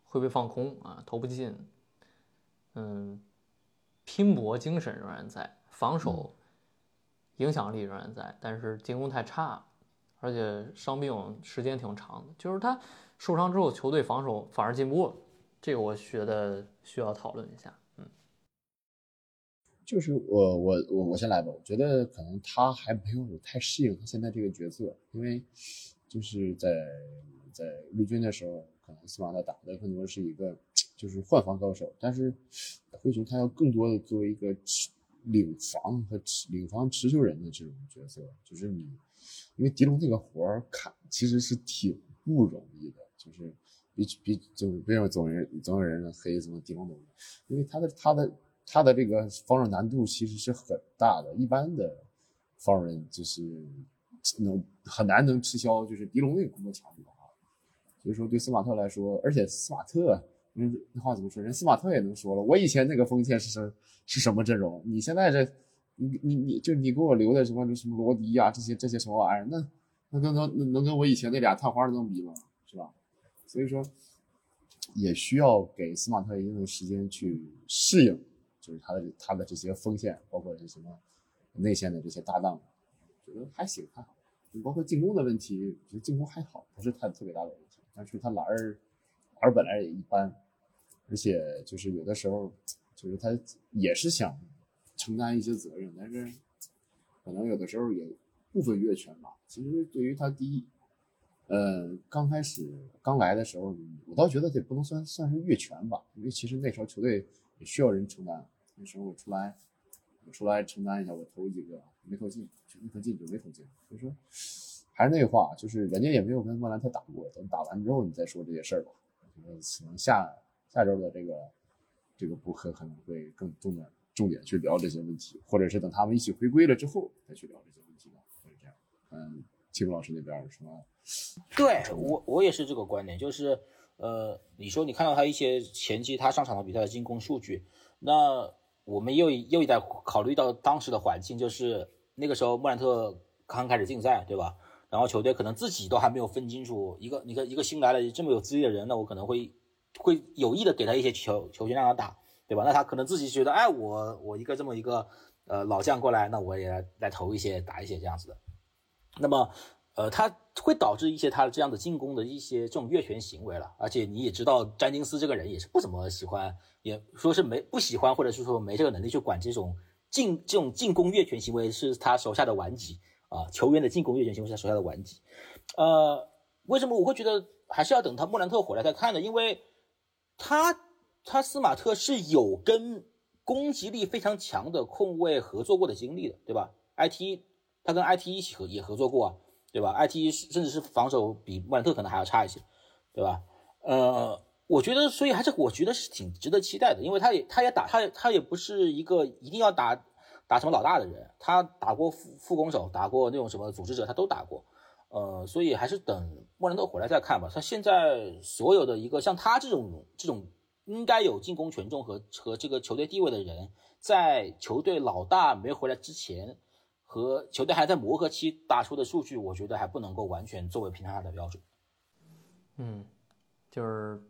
A: 会被放空啊，投不进。嗯，拼搏精神仍然在，防守影响力仍然在，但是进攻太差，而且伤病时间挺长的。就是他受伤之后，球队防守反而进步了，这个我觉得需要讨论一下。嗯，
C: 就是我我我我先来吧，我觉得可能他还没有太适应他现在这个角色，因为就是在在绿军的时候。可能斯马特打的更多是一个，就是换防高手，但是灰熊他要更多的作为一个领防和领防持球人的这种角色，就是你，因为迪龙这个活儿看其实是挺不容易的，就是比比就是为什么总人总有人黑什么迪龙东，因为他的他的他的这个防守难度其实是很大的，一般的防守人就是能很难能吃消，就是迪龙那个工作强度啊。所以说，对斯马特来说，而且斯马特，那那话怎么说？人斯马特也能说了，我以前那个锋线是什是什么阵容？你现在这，你你你就你给我留的什么什么罗迪呀，这些这些什么玩意儿？那那能能能跟我以前那俩探花能比吗？是吧？所以说，也需要给斯马特一定的时间去适应，就是他的他的这些锋线，包括这什么内线的这些搭档，觉得还行还好。包括进攻的问题，我觉得进攻还好，不是太特别大的问题。但是他篮儿，篮儿本来也一般，而且就是有的时候，就是他也是想承担一些责任，但是可能有的时候也部分越权吧。其实对于他第一，呃，刚开始刚来的时候，我倒觉得这不能算算是越权吧，因为其实那时候球队也需要人承担。那时候我出来，我出来承担一下，我投几个没投进，就一投进就没投进，所以说。还是那句话，就是人家也没有跟莫兰特打过，等打完之后你再说这些事儿吧。可能下下周的这个这个补课可能会更重点重点去聊这些问题，或者是等他们一起回归了之后再去聊这些问题吧。是这样。嗯，秦老师那边有什么？
B: 对我我也是这个观点，就是呃，你说你看到他一些前期他上场的比赛的进攻数据，那我们又又在考虑到当时的环境，就是那个时候莫兰特刚开始竞赛，对吧？然后球队可能自己都还没有分清楚，一个一个一个新来的这么有资历的人，那我可能会会有意的给他一些球球权让他打，对吧？那他可能自己觉得，哎，我我一个这么一个呃老将过来，那我也来来投一些打一些这样子的。那么呃，他会导致一些他这样的进攻的一些这种越权行为了，而且你也知道，詹金斯这个人也是不怎么喜欢，也说是没不喜欢，或者是说没这个能力去管这种进这种进攻越权行为是他手下的顽疾啊，球员的进攻越权行为是他手下的顽疾。呃，为什么我会觉得还是要等他莫兰特回来再看呢？因为他他斯马特是有跟攻击力非常强的控卫合作过的经历的，对吧？IT 他跟 IT 一起合也合作过啊。对吧？IT 甚至是防守比莫兰特可能还要差一些，对吧？呃，我觉得，所以还是我觉得是挺值得期待的，因为他也他也打他也他也不是一个一定要打打什么老大的人，他打过副副攻手，打过那种什么组织者，他都打过，呃，所以还是等莫兰特回来再看吧。他现在所有的一个像他这种这种应该有进攻权重和和这个球队地位的人，在球队老大没回来之前。和球队还在磨合期打出的数据，我觉得还不能够完全作为评价他的标准。
A: 嗯，就是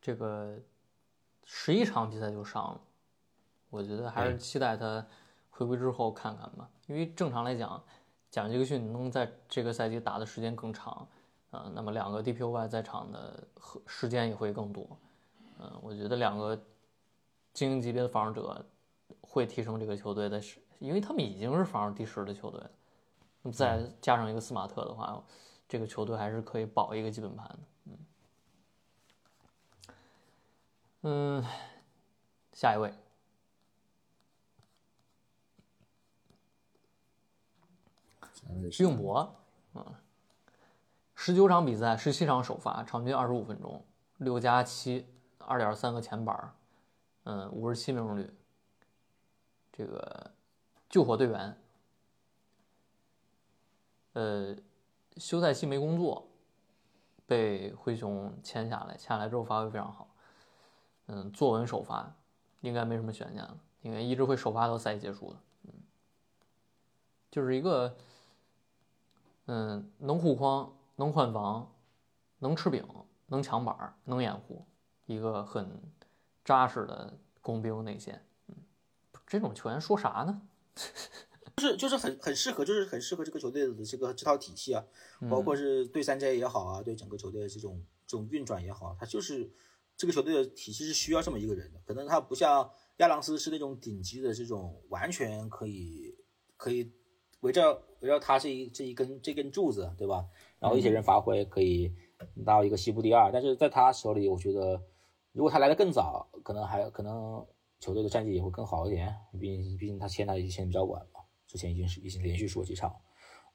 A: 这个十一场比赛就上了，我觉得还是期待他回归之后看看吧。因为正常来讲，贾杰克逊能在这个赛季打的时间更长，呃，那么两个 DPOY 在场的和时间也会更多。嗯，我觉得两个精英级别的防守者会提升这个球队的是。因为他们已经是防守第十的球队了，那么再加上一个斯马特的话，这个球队还是可以保一个基本盘的。嗯，嗯，下一位，并博，嗯，十九场比赛，十七场首发，场均二十五分钟，六加七，二点三个前板，嗯，五十七命中率，这个。救火队员，呃，休赛期没工作，被灰熊签下来，签下来之后发挥非常好，嗯，坐稳首发，应该没什么悬念了，因为一直会首发到赛季结束的，嗯，就是一个，嗯，能护框，能换防，能吃饼，能抢板，能掩护，一个很扎实的工兵内线，嗯，这种球员说啥呢？
B: 就是就是很很适合，就是很适合这个球队的这个这套体系啊，包括是对三 J 也好啊，对整个球队的这种这种运转也好，他就是这个球队的体系是需要这么一个人的。可能他不像亚当斯是那种顶级的这种完全可以可以围绕围绕他这一这一根这根柱子，对吧？然后一些人发挥可以拿到一个西部第二，但是在他手里，我觉得如果他来的更早，可能还可能。球队的战绩也会更好一点，毕竟毕竟他签他已经签比较晚嘛，之前已经是已经连续输了几场，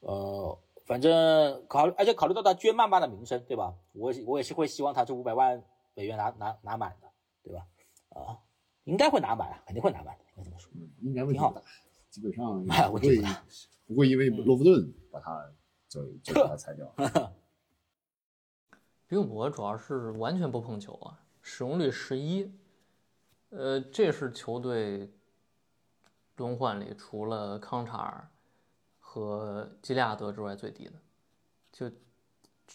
B: 呃，反正考虑而且考虑到他捐曼巴的名声，对吧？我我也是会希望他这五百万美元拿拿拿满的，对吧？啊，应该会拿满，肯定会拿满的，应该这么说？
C: 应该会
B: 挺好的，
C: 基本上
B: 不
C: 会不会因为罗弗顿把他就就 把他裁掉。
A: 因为我主要是完全不碰球啊，使用率十一。呃，这是球队轮换里除了康查尔和基利亚德之外最低的，就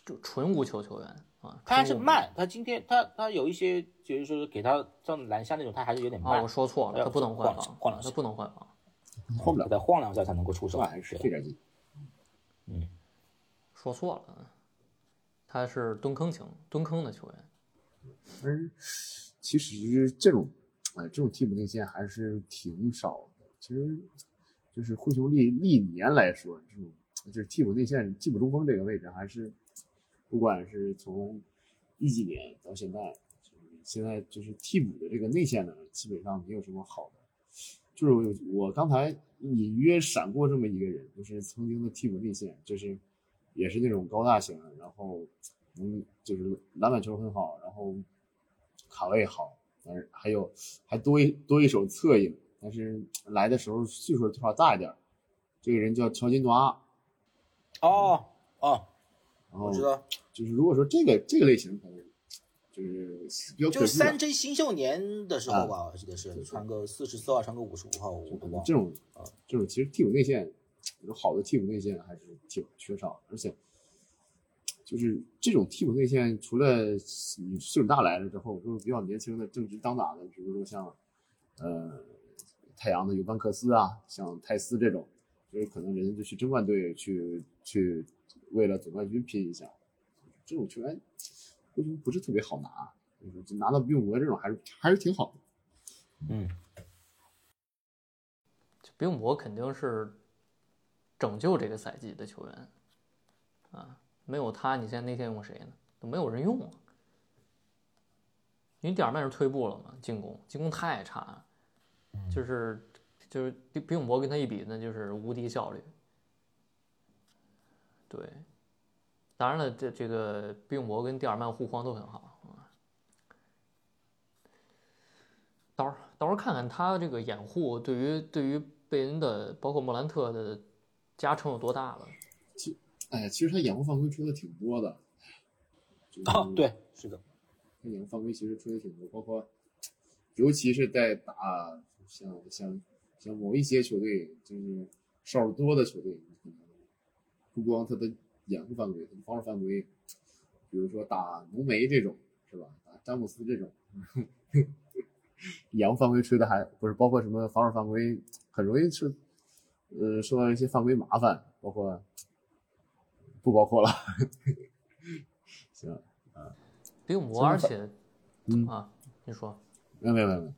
A: 就纯无球球员啊。
B: 他还是慢，他今天他他有一些就是说给他像篮下那种，他还是有点慢。
A: 我说错了，他不能换防，
B: 晃两
A: 下，他不能换防，
C: 换不了，
B: 再晃两下才能够出手，
C: 还是费点劲。
B: 嗯，
A: 说错了，他是蹲坑型、蹲坑的球员。
C: 嗯，其实这种。哎，这种替补内线还是挺少的。其实，就是灰熊历历年来说，这种就是替补内线、替补中锋这个位置，还是不管是从一几年到现在，现在就是替补的这个内线呢，基本上没有什么好的。就是我刚才隐约闪过这么一个人，就是曾经的替补内线，就是也是那种高大型，然后嗯，就是篮板球很好，然后卡位好。但是还有，还多一多一手侧影，但是来的时候岁数多少大一点。这个人叫乔金诺阿。
B: 哦哦，
C: 我
B: 知道。
C: 就是如果说这个这个类型，可能就是比较
B: 就三 J 新秀年的时候吧，我记得是穿个四十四号，穿个五十五号，我
C: 这种啊，这种其实替补内线有好的替补内线还是挺缺少的，而且就是这种替补内线，除了岁数大来了之后，就是比较年轻的正值当打的，比如说像呃太阳的尤班克斯啊，像泰斯这种，就是可能人家就去争冠队去去为了总冠军拼一下，这种球员为什么不是特别好拿？就是就拿到比姆博这种还是还是挺好的。
B: 嗯，
A: 比姆博肯定是拯救这个赛季的球员啊，没有他，你现在内线用谁呢？都没有人用啊。因为蒂尔曼是退步了嘛，进攻进攻太差了，就是就是比比姆博跟他一比，那就是无敌效率。对，当然了，这这个比永博跟蒂尔曼护框都很好啊。到时候到时候看看他这个掩护对于对于贝恩的，包括莫兰特的加成有多大了。
C: 哎，其实他掩护犯规出的挺多的。
B: 啊，对，是的，
C: 他掩护犯规其实出的挺多，包括尤其是在打像像像某一些球队，就是少数多的球队，可能不光他的掩护犯规，他的防守犯规，比如说打浓眉这种，是吧？打詹姆斯这种，掩护犯规吹的还不是包括什么防守犯规，很容易是呃受到一些犯规麻烦，包括不包括了。行，
A: 比姆博，而且
C: 嗯
A: 啊，你说
C: 没有没有没有没有，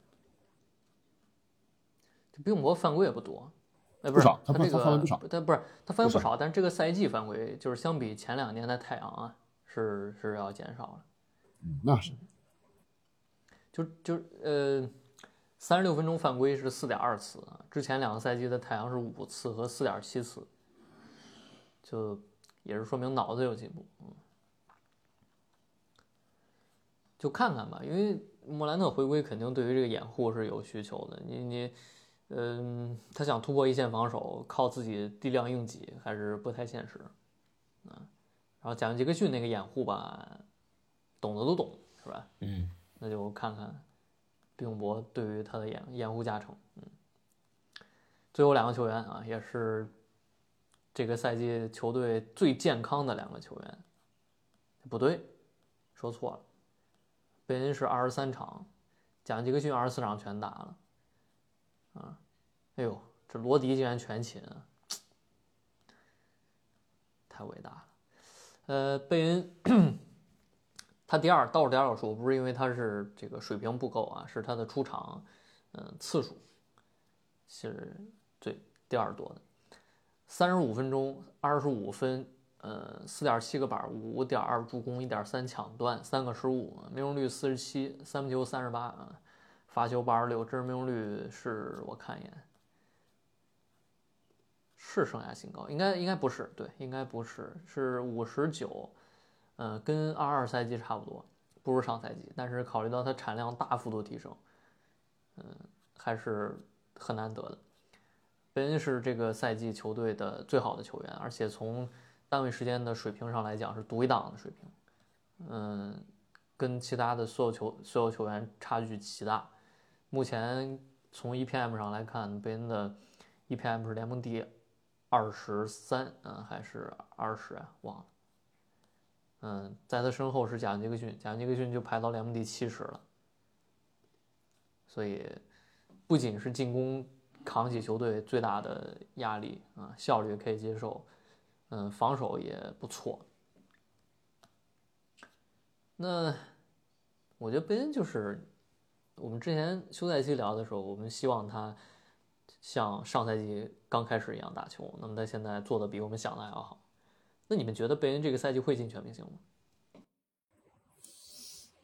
A: 这比姆博犯规也不多，哎，不是
C: 不他
A: 他这个
C: 他犯规不
A: 是他犯规不
C: 不少
A: 少，但是这个赛季犯规就是相比前两年的太阳啊，是是要减少了。
C: 嗯，那是
A: 就就呃，三十六分钟犯规是四点二次啊，之前两个赛季的太阳是五次和四点七次，就也是说明脑子有进步，嗯，就看看吧，因为莫兰特回归肯定对于这个掩护是有需求的，你你，嗯、他想突破一线防守，靠自己力量硬挤还是不太现实，啊，然后贾文杰克逊那个掩护吧，懂的都懂，是吧？
B: 嗯，
A: 那就看看比永博对于他的掩掩护加成。嗯，最后两个球员啊，也是这个赛季球队最健康的两个球员。不对，说错了，贝恩是二十三场，贾文杰克逊二十四场全打了。啊，哎呦，这罗迪竟然全勤啊，太伟大了。呃，贝恩。他第二倒数第二个数不是因为他是这个水平不够啊，是他的出场，嗯、次数是最第二多的，三十五分钟，二十五分，呃，四点七个板，五点二助攻，一点三抢断，三个失误，命中率四十七，三分球三十八啊，罚球八十六，真实命中率是我看一眼，是生涯新高，应该应该不是，对，应该不是，是五十九。嗯，跟二二赛季差不多，不如上赛季，但是考虑到它产量大幅度提升，嗯，还是很难得的。贝恩是这个赛季球队的最好的球员，而且从单位时间的水平上来讲是独一档的水平，嗯，跟其他的所有球所有球员差距极大。目前从 EPM 上来看，贝恩的 EPM 是联盟第二十三，嗯，还是二十啊？忘了。嗯，在他身后是贾尼杰克逊，贾尼杰克逊就排到联盟第七十了。所以，不仅是进攻扛起球队最大的压力啊，效率可以接受，嗯，防守也不错。那我觉得贝恩就是我们之前休赛期聊的时候，我们希望他像上赛季刚开始一样打球，那么他现在做的比我们想的还要好。那你们觉得贝恩这个赛季会进全明星吗？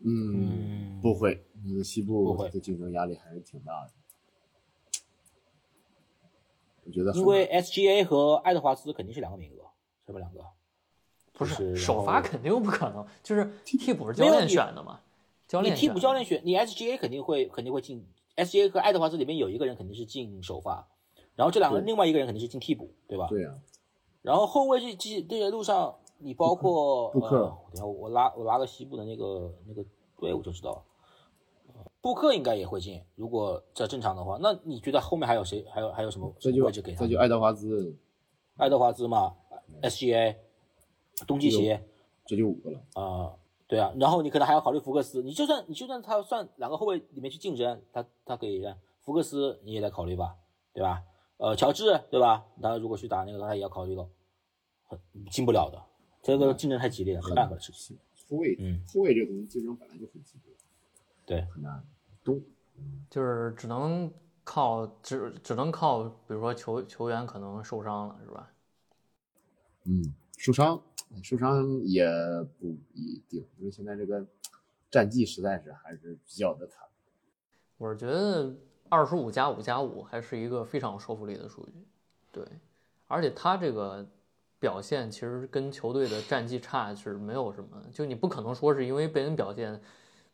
C: 嗯，不会，那个西部的竞争压力还是挺大的。我觉得
B: 因为 SGA 和爱德华兹肯定是两个名额，是吧？两个
A: 不
B: 是
A: 首发肯定不可能，就是替补是教练
B: 没有你
A: 选的嘛，教练
B: 你替补教练选，你 SGA 肯定会肯定会进，SGA 和爱德华兹里面有一个人肯定是进首发，然后这两个另外一个人肯定是进替补，对吧？
C: 对呀、
B: 然后后卫这这这些路上，你包括
C: 布克
B: 呃，等下我拉我拉个西部的那个那个队伍就知道了。呃布克应该也会进，如果这正常的话，那你觉得后面还有谁？还有还有什么
C: 这就
B: 么位置给他
C: 这？就爱德华兹，
B: 爱德华兹嘛，SGA，东契奇，
C: 这就五个了。
B: 啊、对啊，然后你可能还要考虑福克斯，你就算你就算他算两个后卫里面去竞争，他他可以让福克斯你也得考虑吧，对吧？呃，乔治对吧？他如果去打那个，他也要考虑到，很进不了的，这个竞争太激烈了，没办法的事情。
C: 后卫，
B: 嗯
C: 后卫这个东西竞争本来就很激烈，
B: 对，
C: 很难动。
A: 就是只能靠只只能靠，比如说球球员可能受伤了，是吧？
C: 嗯，受伤，受伤也不一定，因为现在这个战绩实在是还是比较的惨。
A: 我是觉得二十五加五加五还是一个非常有说服力的数据，对，而且他这个表现其实跟球队的战绩差是没有什么，就你不可能说是因为贝恩表现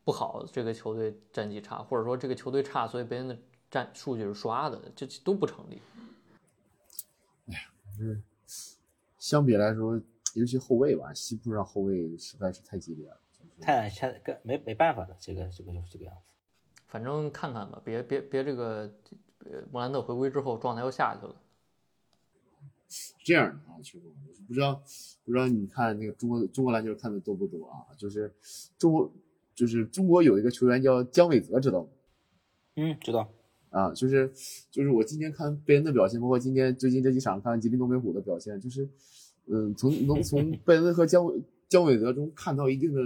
A: 不好，这个球队战绩差，或者说这个球队差，所以别人的战数据是刷的，这这都不成立。
C: 哎呀，是相比来说，尤其后卫吧，西部上后卫实在是太激烈了。就是
B: 太太跟没没办法的，这个这个就是这个样子。
A: 反正看看吧，别别别这个，呃，莫兰特回归之后状态又下去了。
C: 是这样的啊，其实，我是不知道不知道你看那个中国中国篮球看的多不多啊？就是中国就是中国有一个球员叫姜伟泽，知道吗？
B: 嗯，知道。
C: 啊，就是就是我今天看贝恩的表现，包括今天最近这几场看吉林东北虎的表现，就是嗯，从能从 贝恩和姜伟姜伟泽中看到一定的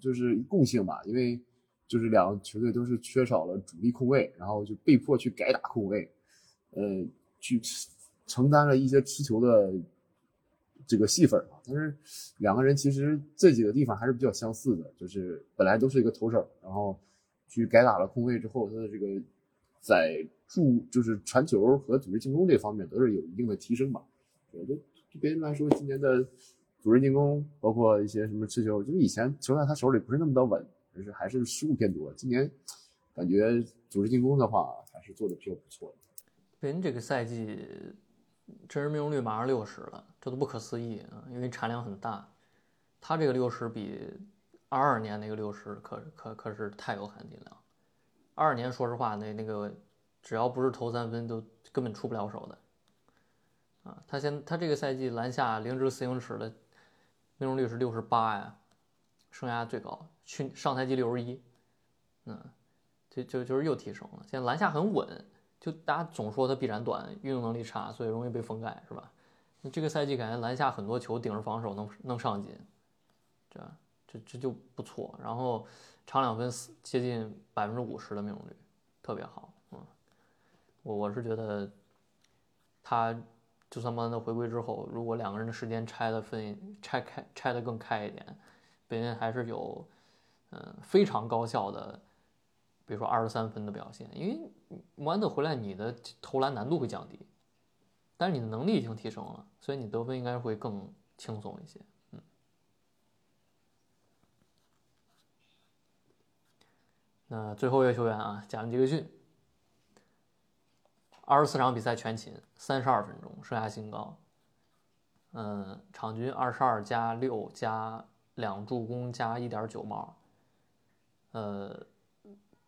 C: 就是共性吧，因为就是两个球队都是缺少了主力控卫，然后就被迫去改打控卫，呃，去承担了一些持球的这个戏份啊。但是两个人其实这几个地方还是比较相似的，就是本来都是一个投手，然后去改打了控卫之后，他的这个在助就是传球和组织进攻这方面都是有一定的提升吧。我觉得对别人来说，今年的组织进攻，包括一些什么持球，就是以前球在他手里不是那么的稳，就是还是失误偏多。今年感觉组织进攻的话，还是做的比较不错的。
A: 贝恩这个赛季真实命中率马上六十了，这都不可思议啊！因为产量很大，他这个六十比二二年那个六十可可可是太有含金量。二二年说实话，那那个只要不是投三分，都根本出不了手的。啊，他现他这个赛季篮下零至四英尺的命中率是六十八呀，生涯最高，去上赛季六十一，嗯，就就就是又提升了。现在篮下很稳，就大家总说他臂展短，运动能力差，所以容易被封盖，是吧？那这个赛季感觉篮下很多球顶着防守能能上进，这这这就不错。然后长两分四接近百分之五十的命中率，特别好。嗯，我我是觉得他就算莫兰特回归之后，如果两个人的时间拆的分拆开拆的更开一点，贝恩还是有嗯非常高效的，比如说二十三分的表现，因为莫兰特回来你的投篮难度会降低，但是你的能力已经提升了，所以你得分应该会更轻松一些。嗯，那最后一个球员啊，贾文杰克逊，二十四场比赛全勤，三十二分钟，生涯新高。嗯，场均二十二加六加两助攻加一点九帽。呃，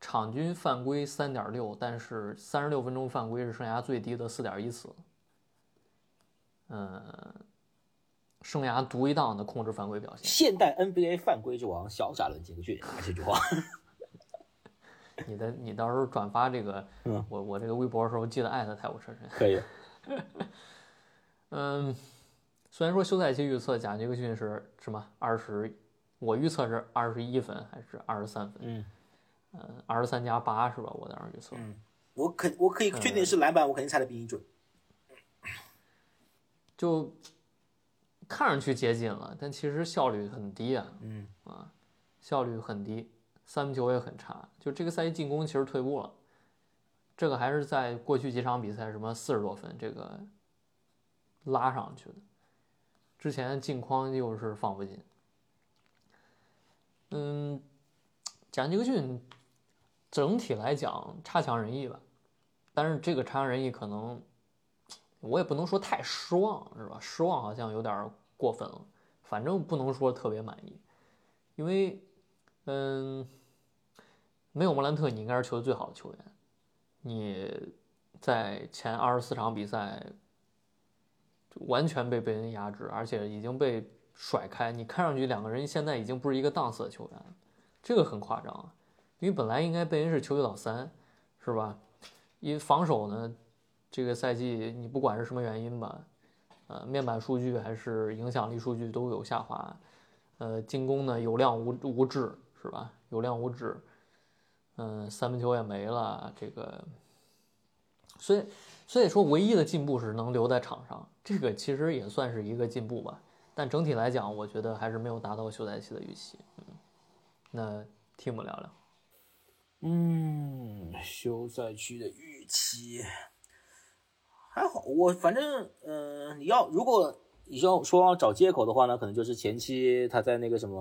A: 场均犯规三点六，但是三十六分钟犯规是生涯最低的四点一次。嗯，生涯独一档的控制犯规表现。
B: 现代 NBA 犯规之王小贾伦杰克逊，这句话。
A: 你的你到时候转发这个，
B: 嗯
A: 我我这个微博的时候记得艾特太武车神。
B: 可以。
A: 嗯，虽然说休赛期预测贾杰克逊是什么二十，我预测是二十一分还是二十三分？
B: 嗯
A: 嗯，二十三加八是吧？我当时预测。
B: 嗯，我可我可以确定是篮板，我肯定猜的比你准。
A: 就看上去接近了，但其实效率很低啊，
B: 嗯
A: 啊，效率很低，三分球也很差。就这个赛季进攻其实退步了，这个还是在过去几场比赛什么四十多分这个拉上去的，之前进框又是放不进。嗯，贾尼克逊整体来讲差强人意吧，但是这个差强人意可能。我也不能说太失望，是吧？失望好像有点过分了，反正不能说特别满意，因为，嗯，没有莫兰特，你应该是球队最好的球员。你在前二十四场比赛完全被贝恩压制，而且已经被甩开。你看上去两个人现在已经不是一个档次的球员，这个很夸张啊。因为本来应该贝恩是球队老三，是吧？因为防守呢，这个赛季你不管是什么原因吧，呃，面板数据还是影响力数据都有下滑，呃，进攻呢有量无无质，是吧？有量无质，嗯，三分球也没了，这个，所以所以说唯一的进步是能留在场上，这个其实也算是一个进步吧。但整体来讲，我觉得还是没有达到休赛期的预期。嗯，那 Tim 聊聊。
B: 嗯，休赛期的预期还好，我反正呃，你要如果你要说要找借口的话呢，可能就是前期他在那个什么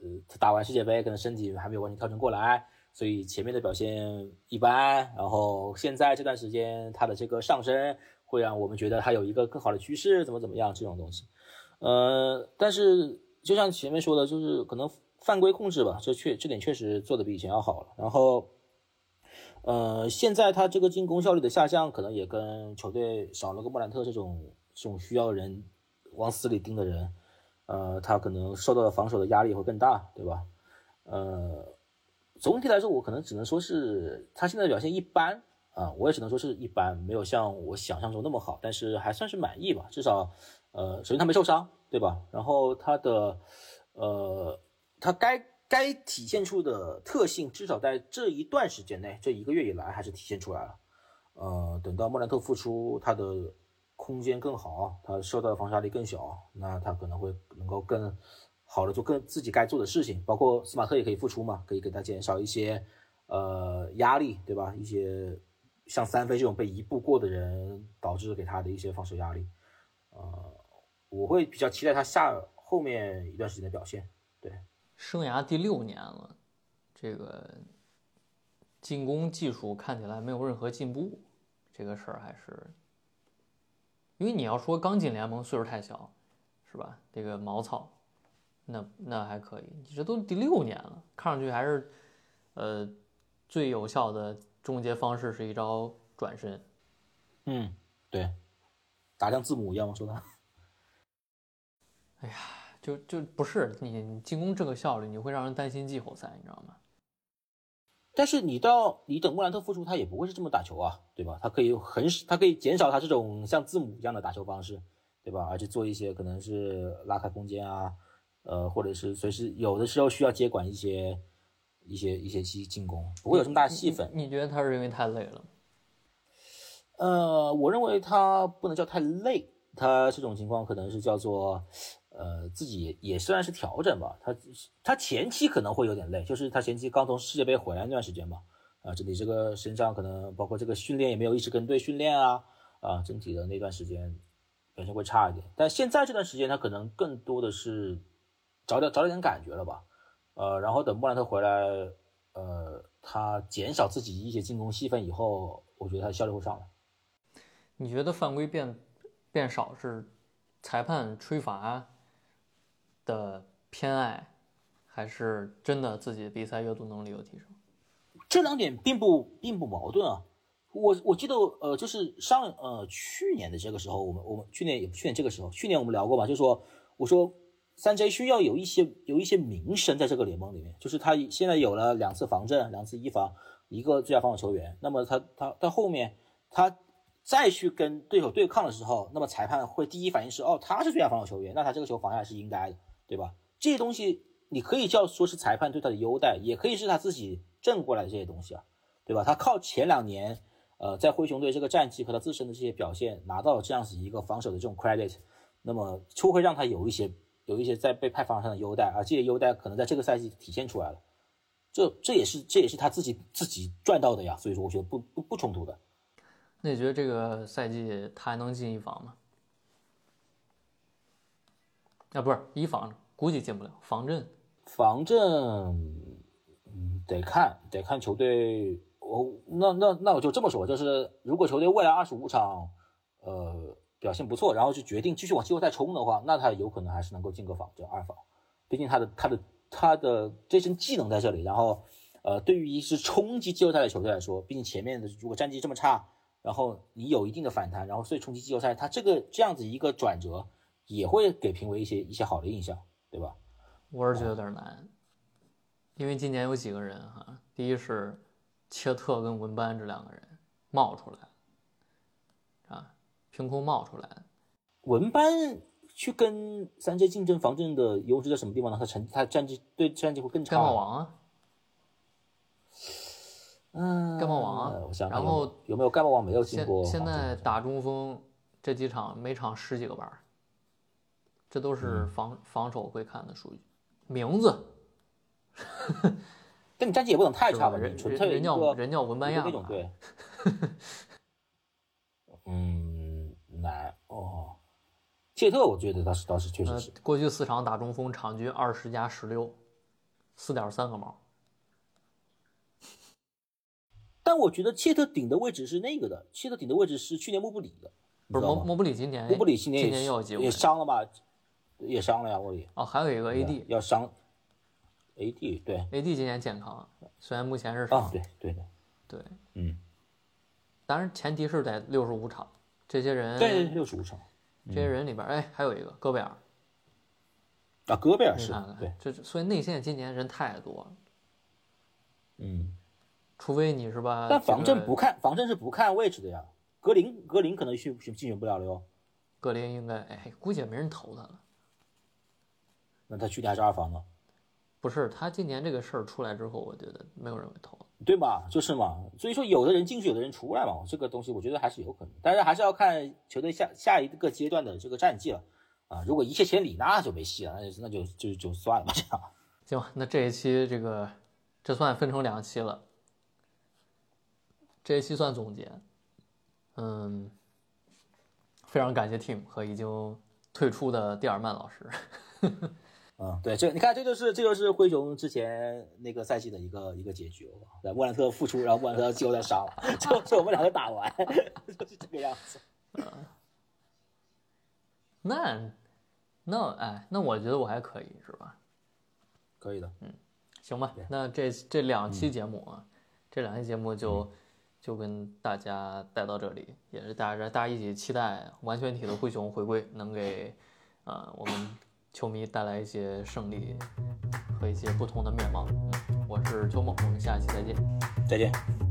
B: 呃，他打完世界杯可能身体还没有完全调整过来，所以前面的表现一般，然后现在这段时间他的这个上升会让我们觉得他有一个更好的趋势，怎么怎么样这种东西，呃，但是就像前面说的，就是可能。犯规控制吧，这确这点确实做的比以前要好了。然后，呃，现在他这个进攻效率的下降，可能也跟球队少了个莫兰特这种这种需要人往死里盯的人，呃，他可能受到的防守的压力会更大，对吧？呃，总体来说，我可能只能说是他现在表现一般啊，我也只能说是一般，没有像我想象中那么好，但是还算是满意吧。至少，呃，首先他没受伤，对吧？然后他的，呃。他该该体现出的特性，至少在这一段时间内，这一个月以来还是体现出来了。呃，等到莫兰特复出，他的空间更好，他受到的防守压力更小，那他可能会能够更好的做更自己该做的事情。包括斯马特也可以复出嘛，可以给他减少一些呃压力，对吧？一些像三飞这种被一步过的人导致给他的一些防守压力。呃，我会比较期待他下后面一段时间的表现，对。
A: 生涯第六年了，这个进攻技术看起来没有任何进步，这个事儿还是，因为你要说刚进联盟岁数太小，是吧？这个毛草，那那还可以，你这都第六年了，看上去还是，呃，最有效的终结方式是一招转身，
B: 嗯，对，打像字母一样吗？说他，
A: 哎呀。就就不是你进攻这个效率，你会让人担心季后赛，你知道吗？
B: 但是你到你等莫兰特复出，他也不会是这么打球啊，对吧？他可以很他可以减少他这种像字母一样的打球方式，对吧？而且做一些可能是拉开空间啊，呃，或者是随时有的时候需要接管一些一些一些进进攻，不会有这么大戏份。
A: 你觉得他是因为太累了？
B: 呃，我认为他不能叫太累，他这种情况可能是叫做。呃，自己也算是调整吧。他他前期可能会有点累，就是他前期刚从世界杯回来那段时间吧。啊，这里这个身上可能包括这个训练也没有一直跟队训练啊，啊，整体的那段时间表现会差一点。但现在这段时间他可能更多的是找点找点感觉了吧。呃，然后等莫兰特回来，呃，他减少自己一些进攻戏份以后，我觉得他效率会上来。
A: 你觉得犯规变变少是裁判吹罚？的偏爱，还是真的自己比赛阅读能力有提升？
B: 这两点并不并不矛盾啊。我我记得呃，就是上呃去年的这个时候，我们我们去年也去年这个时候，去年我们聊过嘛，就说我说三 J 需要有一些有一些名声在这个联盟里面，就是他现在有了两次防阵，两次一防，一个最佳防守球员。那么他他到后面他再去跟对手对抗的时候，那么裁判会第一反应是哦，他是最佳防守球员，那他这个球防下来是应该的。对吧？这些东西你可以叫说是裁判对他的优待，也可以是他自己挣过来的这些东西啊，对吧？他靠前两年，呃，在灰熊队这个战绩和他自身的这些表现，拿到了这样子一个防守的这种 credit，那么就会让他有一些有一些在被派防上的优待，而这些优待可能在这个赛季体现出来了，这这也是这也是他自己自己赚到的呀，所以说我觉得不不不冲突的。
A: 那你觉得这个赛季他还能进一防吗？啊，不是一防，估计进不了防阵。
B: 防阵，嗯，得看，得看球队。我那那那我就这么说，就是如果球队未来二十五场，呃，表现不错，然后就决定继续往季后赛冲的话，那他有可能还是能够进个防阵二防。毕竟他的他的他的这身技能在这里。然后，呃，对于一支冲击季后赛的球队来说，毕竟前面的如果战绩这么差，然后你有一定的反弹，然后所以冲击季后赛，他这个这样子一个转折也会给评委一些一些好的印象，对吧？
A: 我是觉得有点难，因为今年有几个人哈，第一是切特跟文班这两个人冒出来，啊，凭空冒出来，
B: 文班去跟三 J 竞争防阵的优势在什么地方呢？他成他战绩对战绩会更差。
A: 盖帽王啊，
B: 嗯，
A: 盖帽王啊
B: 我想想
A: 然后
B: 有有没有盖帽王没有进
A: 现
B: 过？
A: 现在打中锋这几场每场十几个板儿，这都是防、防守会看的数据。名字
B: 但你战绩也不能太？差吧？
A: 人
B: 纯粹
A: 人人叫人叫文班亚
B: 那种 对。嗯，难哦。切特我觉得倒是倒是确实
A: 呃
B: 是，，
A: 过去四场打中锋，场均二十加十六，四点三个毛。
B: 但我觉得切特顶的位置是那个的，切特顶的位置是去年莫布里的，
A: 不是莫
B: 知道吗
A: 莫布里今年
B: 莫布里今年也伤了吧？也伤了呀，莫布里
A: 哦，还有一个 AD，AD
B: 要伤。AD 对，AD
A: 今年健康，虽然目前是伤，
B: 啊，对对的，
A: 对
B: 嗯，
A: 当然前提是在六十五场，这些人
B: 对六十五场
A: 这些人里边，哎，还有一个戈贝尔，
B: 啊，戈贝尔是
A: 你看看，
B: 对，
A: 这所以内线今年人太多了，
B: 嗯，
A: 除非你是吧？
B: 但防阵不看防阵是不看位置的呀，格林格林可能选选竞选不了了哟，
A: 格林应该，哎，估计也没人投他了。
B: 那他去年还是二防呢，
A: 不是他今年这个事儿出来之后，我觉得没有人会投。
B: 对吧？就是嘛，所以说有的人进去，有的人出来嘛，这个东西我觉得还是有可能，但是还是要看球队下下一个阶段的这个战绩了啊。如果一切千里，那就没戏了，那就那就就就算了吧，这样。
A: 行吧，那这一期这个这算分成两期了，这一期算总结。嗯，非常感谢 Tim 和已经退出的蒂尔曼老师。
B: 嗯，对，这你看，这就是这就是灰熊之前那个赛季的一个一个结局了。对，莫兰特复出，然后莫兰特季后赛杀了，就是我们两个打完，就是这个样子。
A: 那那哎，那我觉得我还可以是吧？
B: 可以的，嗯
A: 行吧，那这这两期节目啊，这两期节目就、就跟大家带到这里，也是大家大家一起期待完全体的灰熊回归，能给呃我们球迷带来一些胜利和一些不同的面貌。嗯，我是邱梦，我们下期再见。
B: 再见。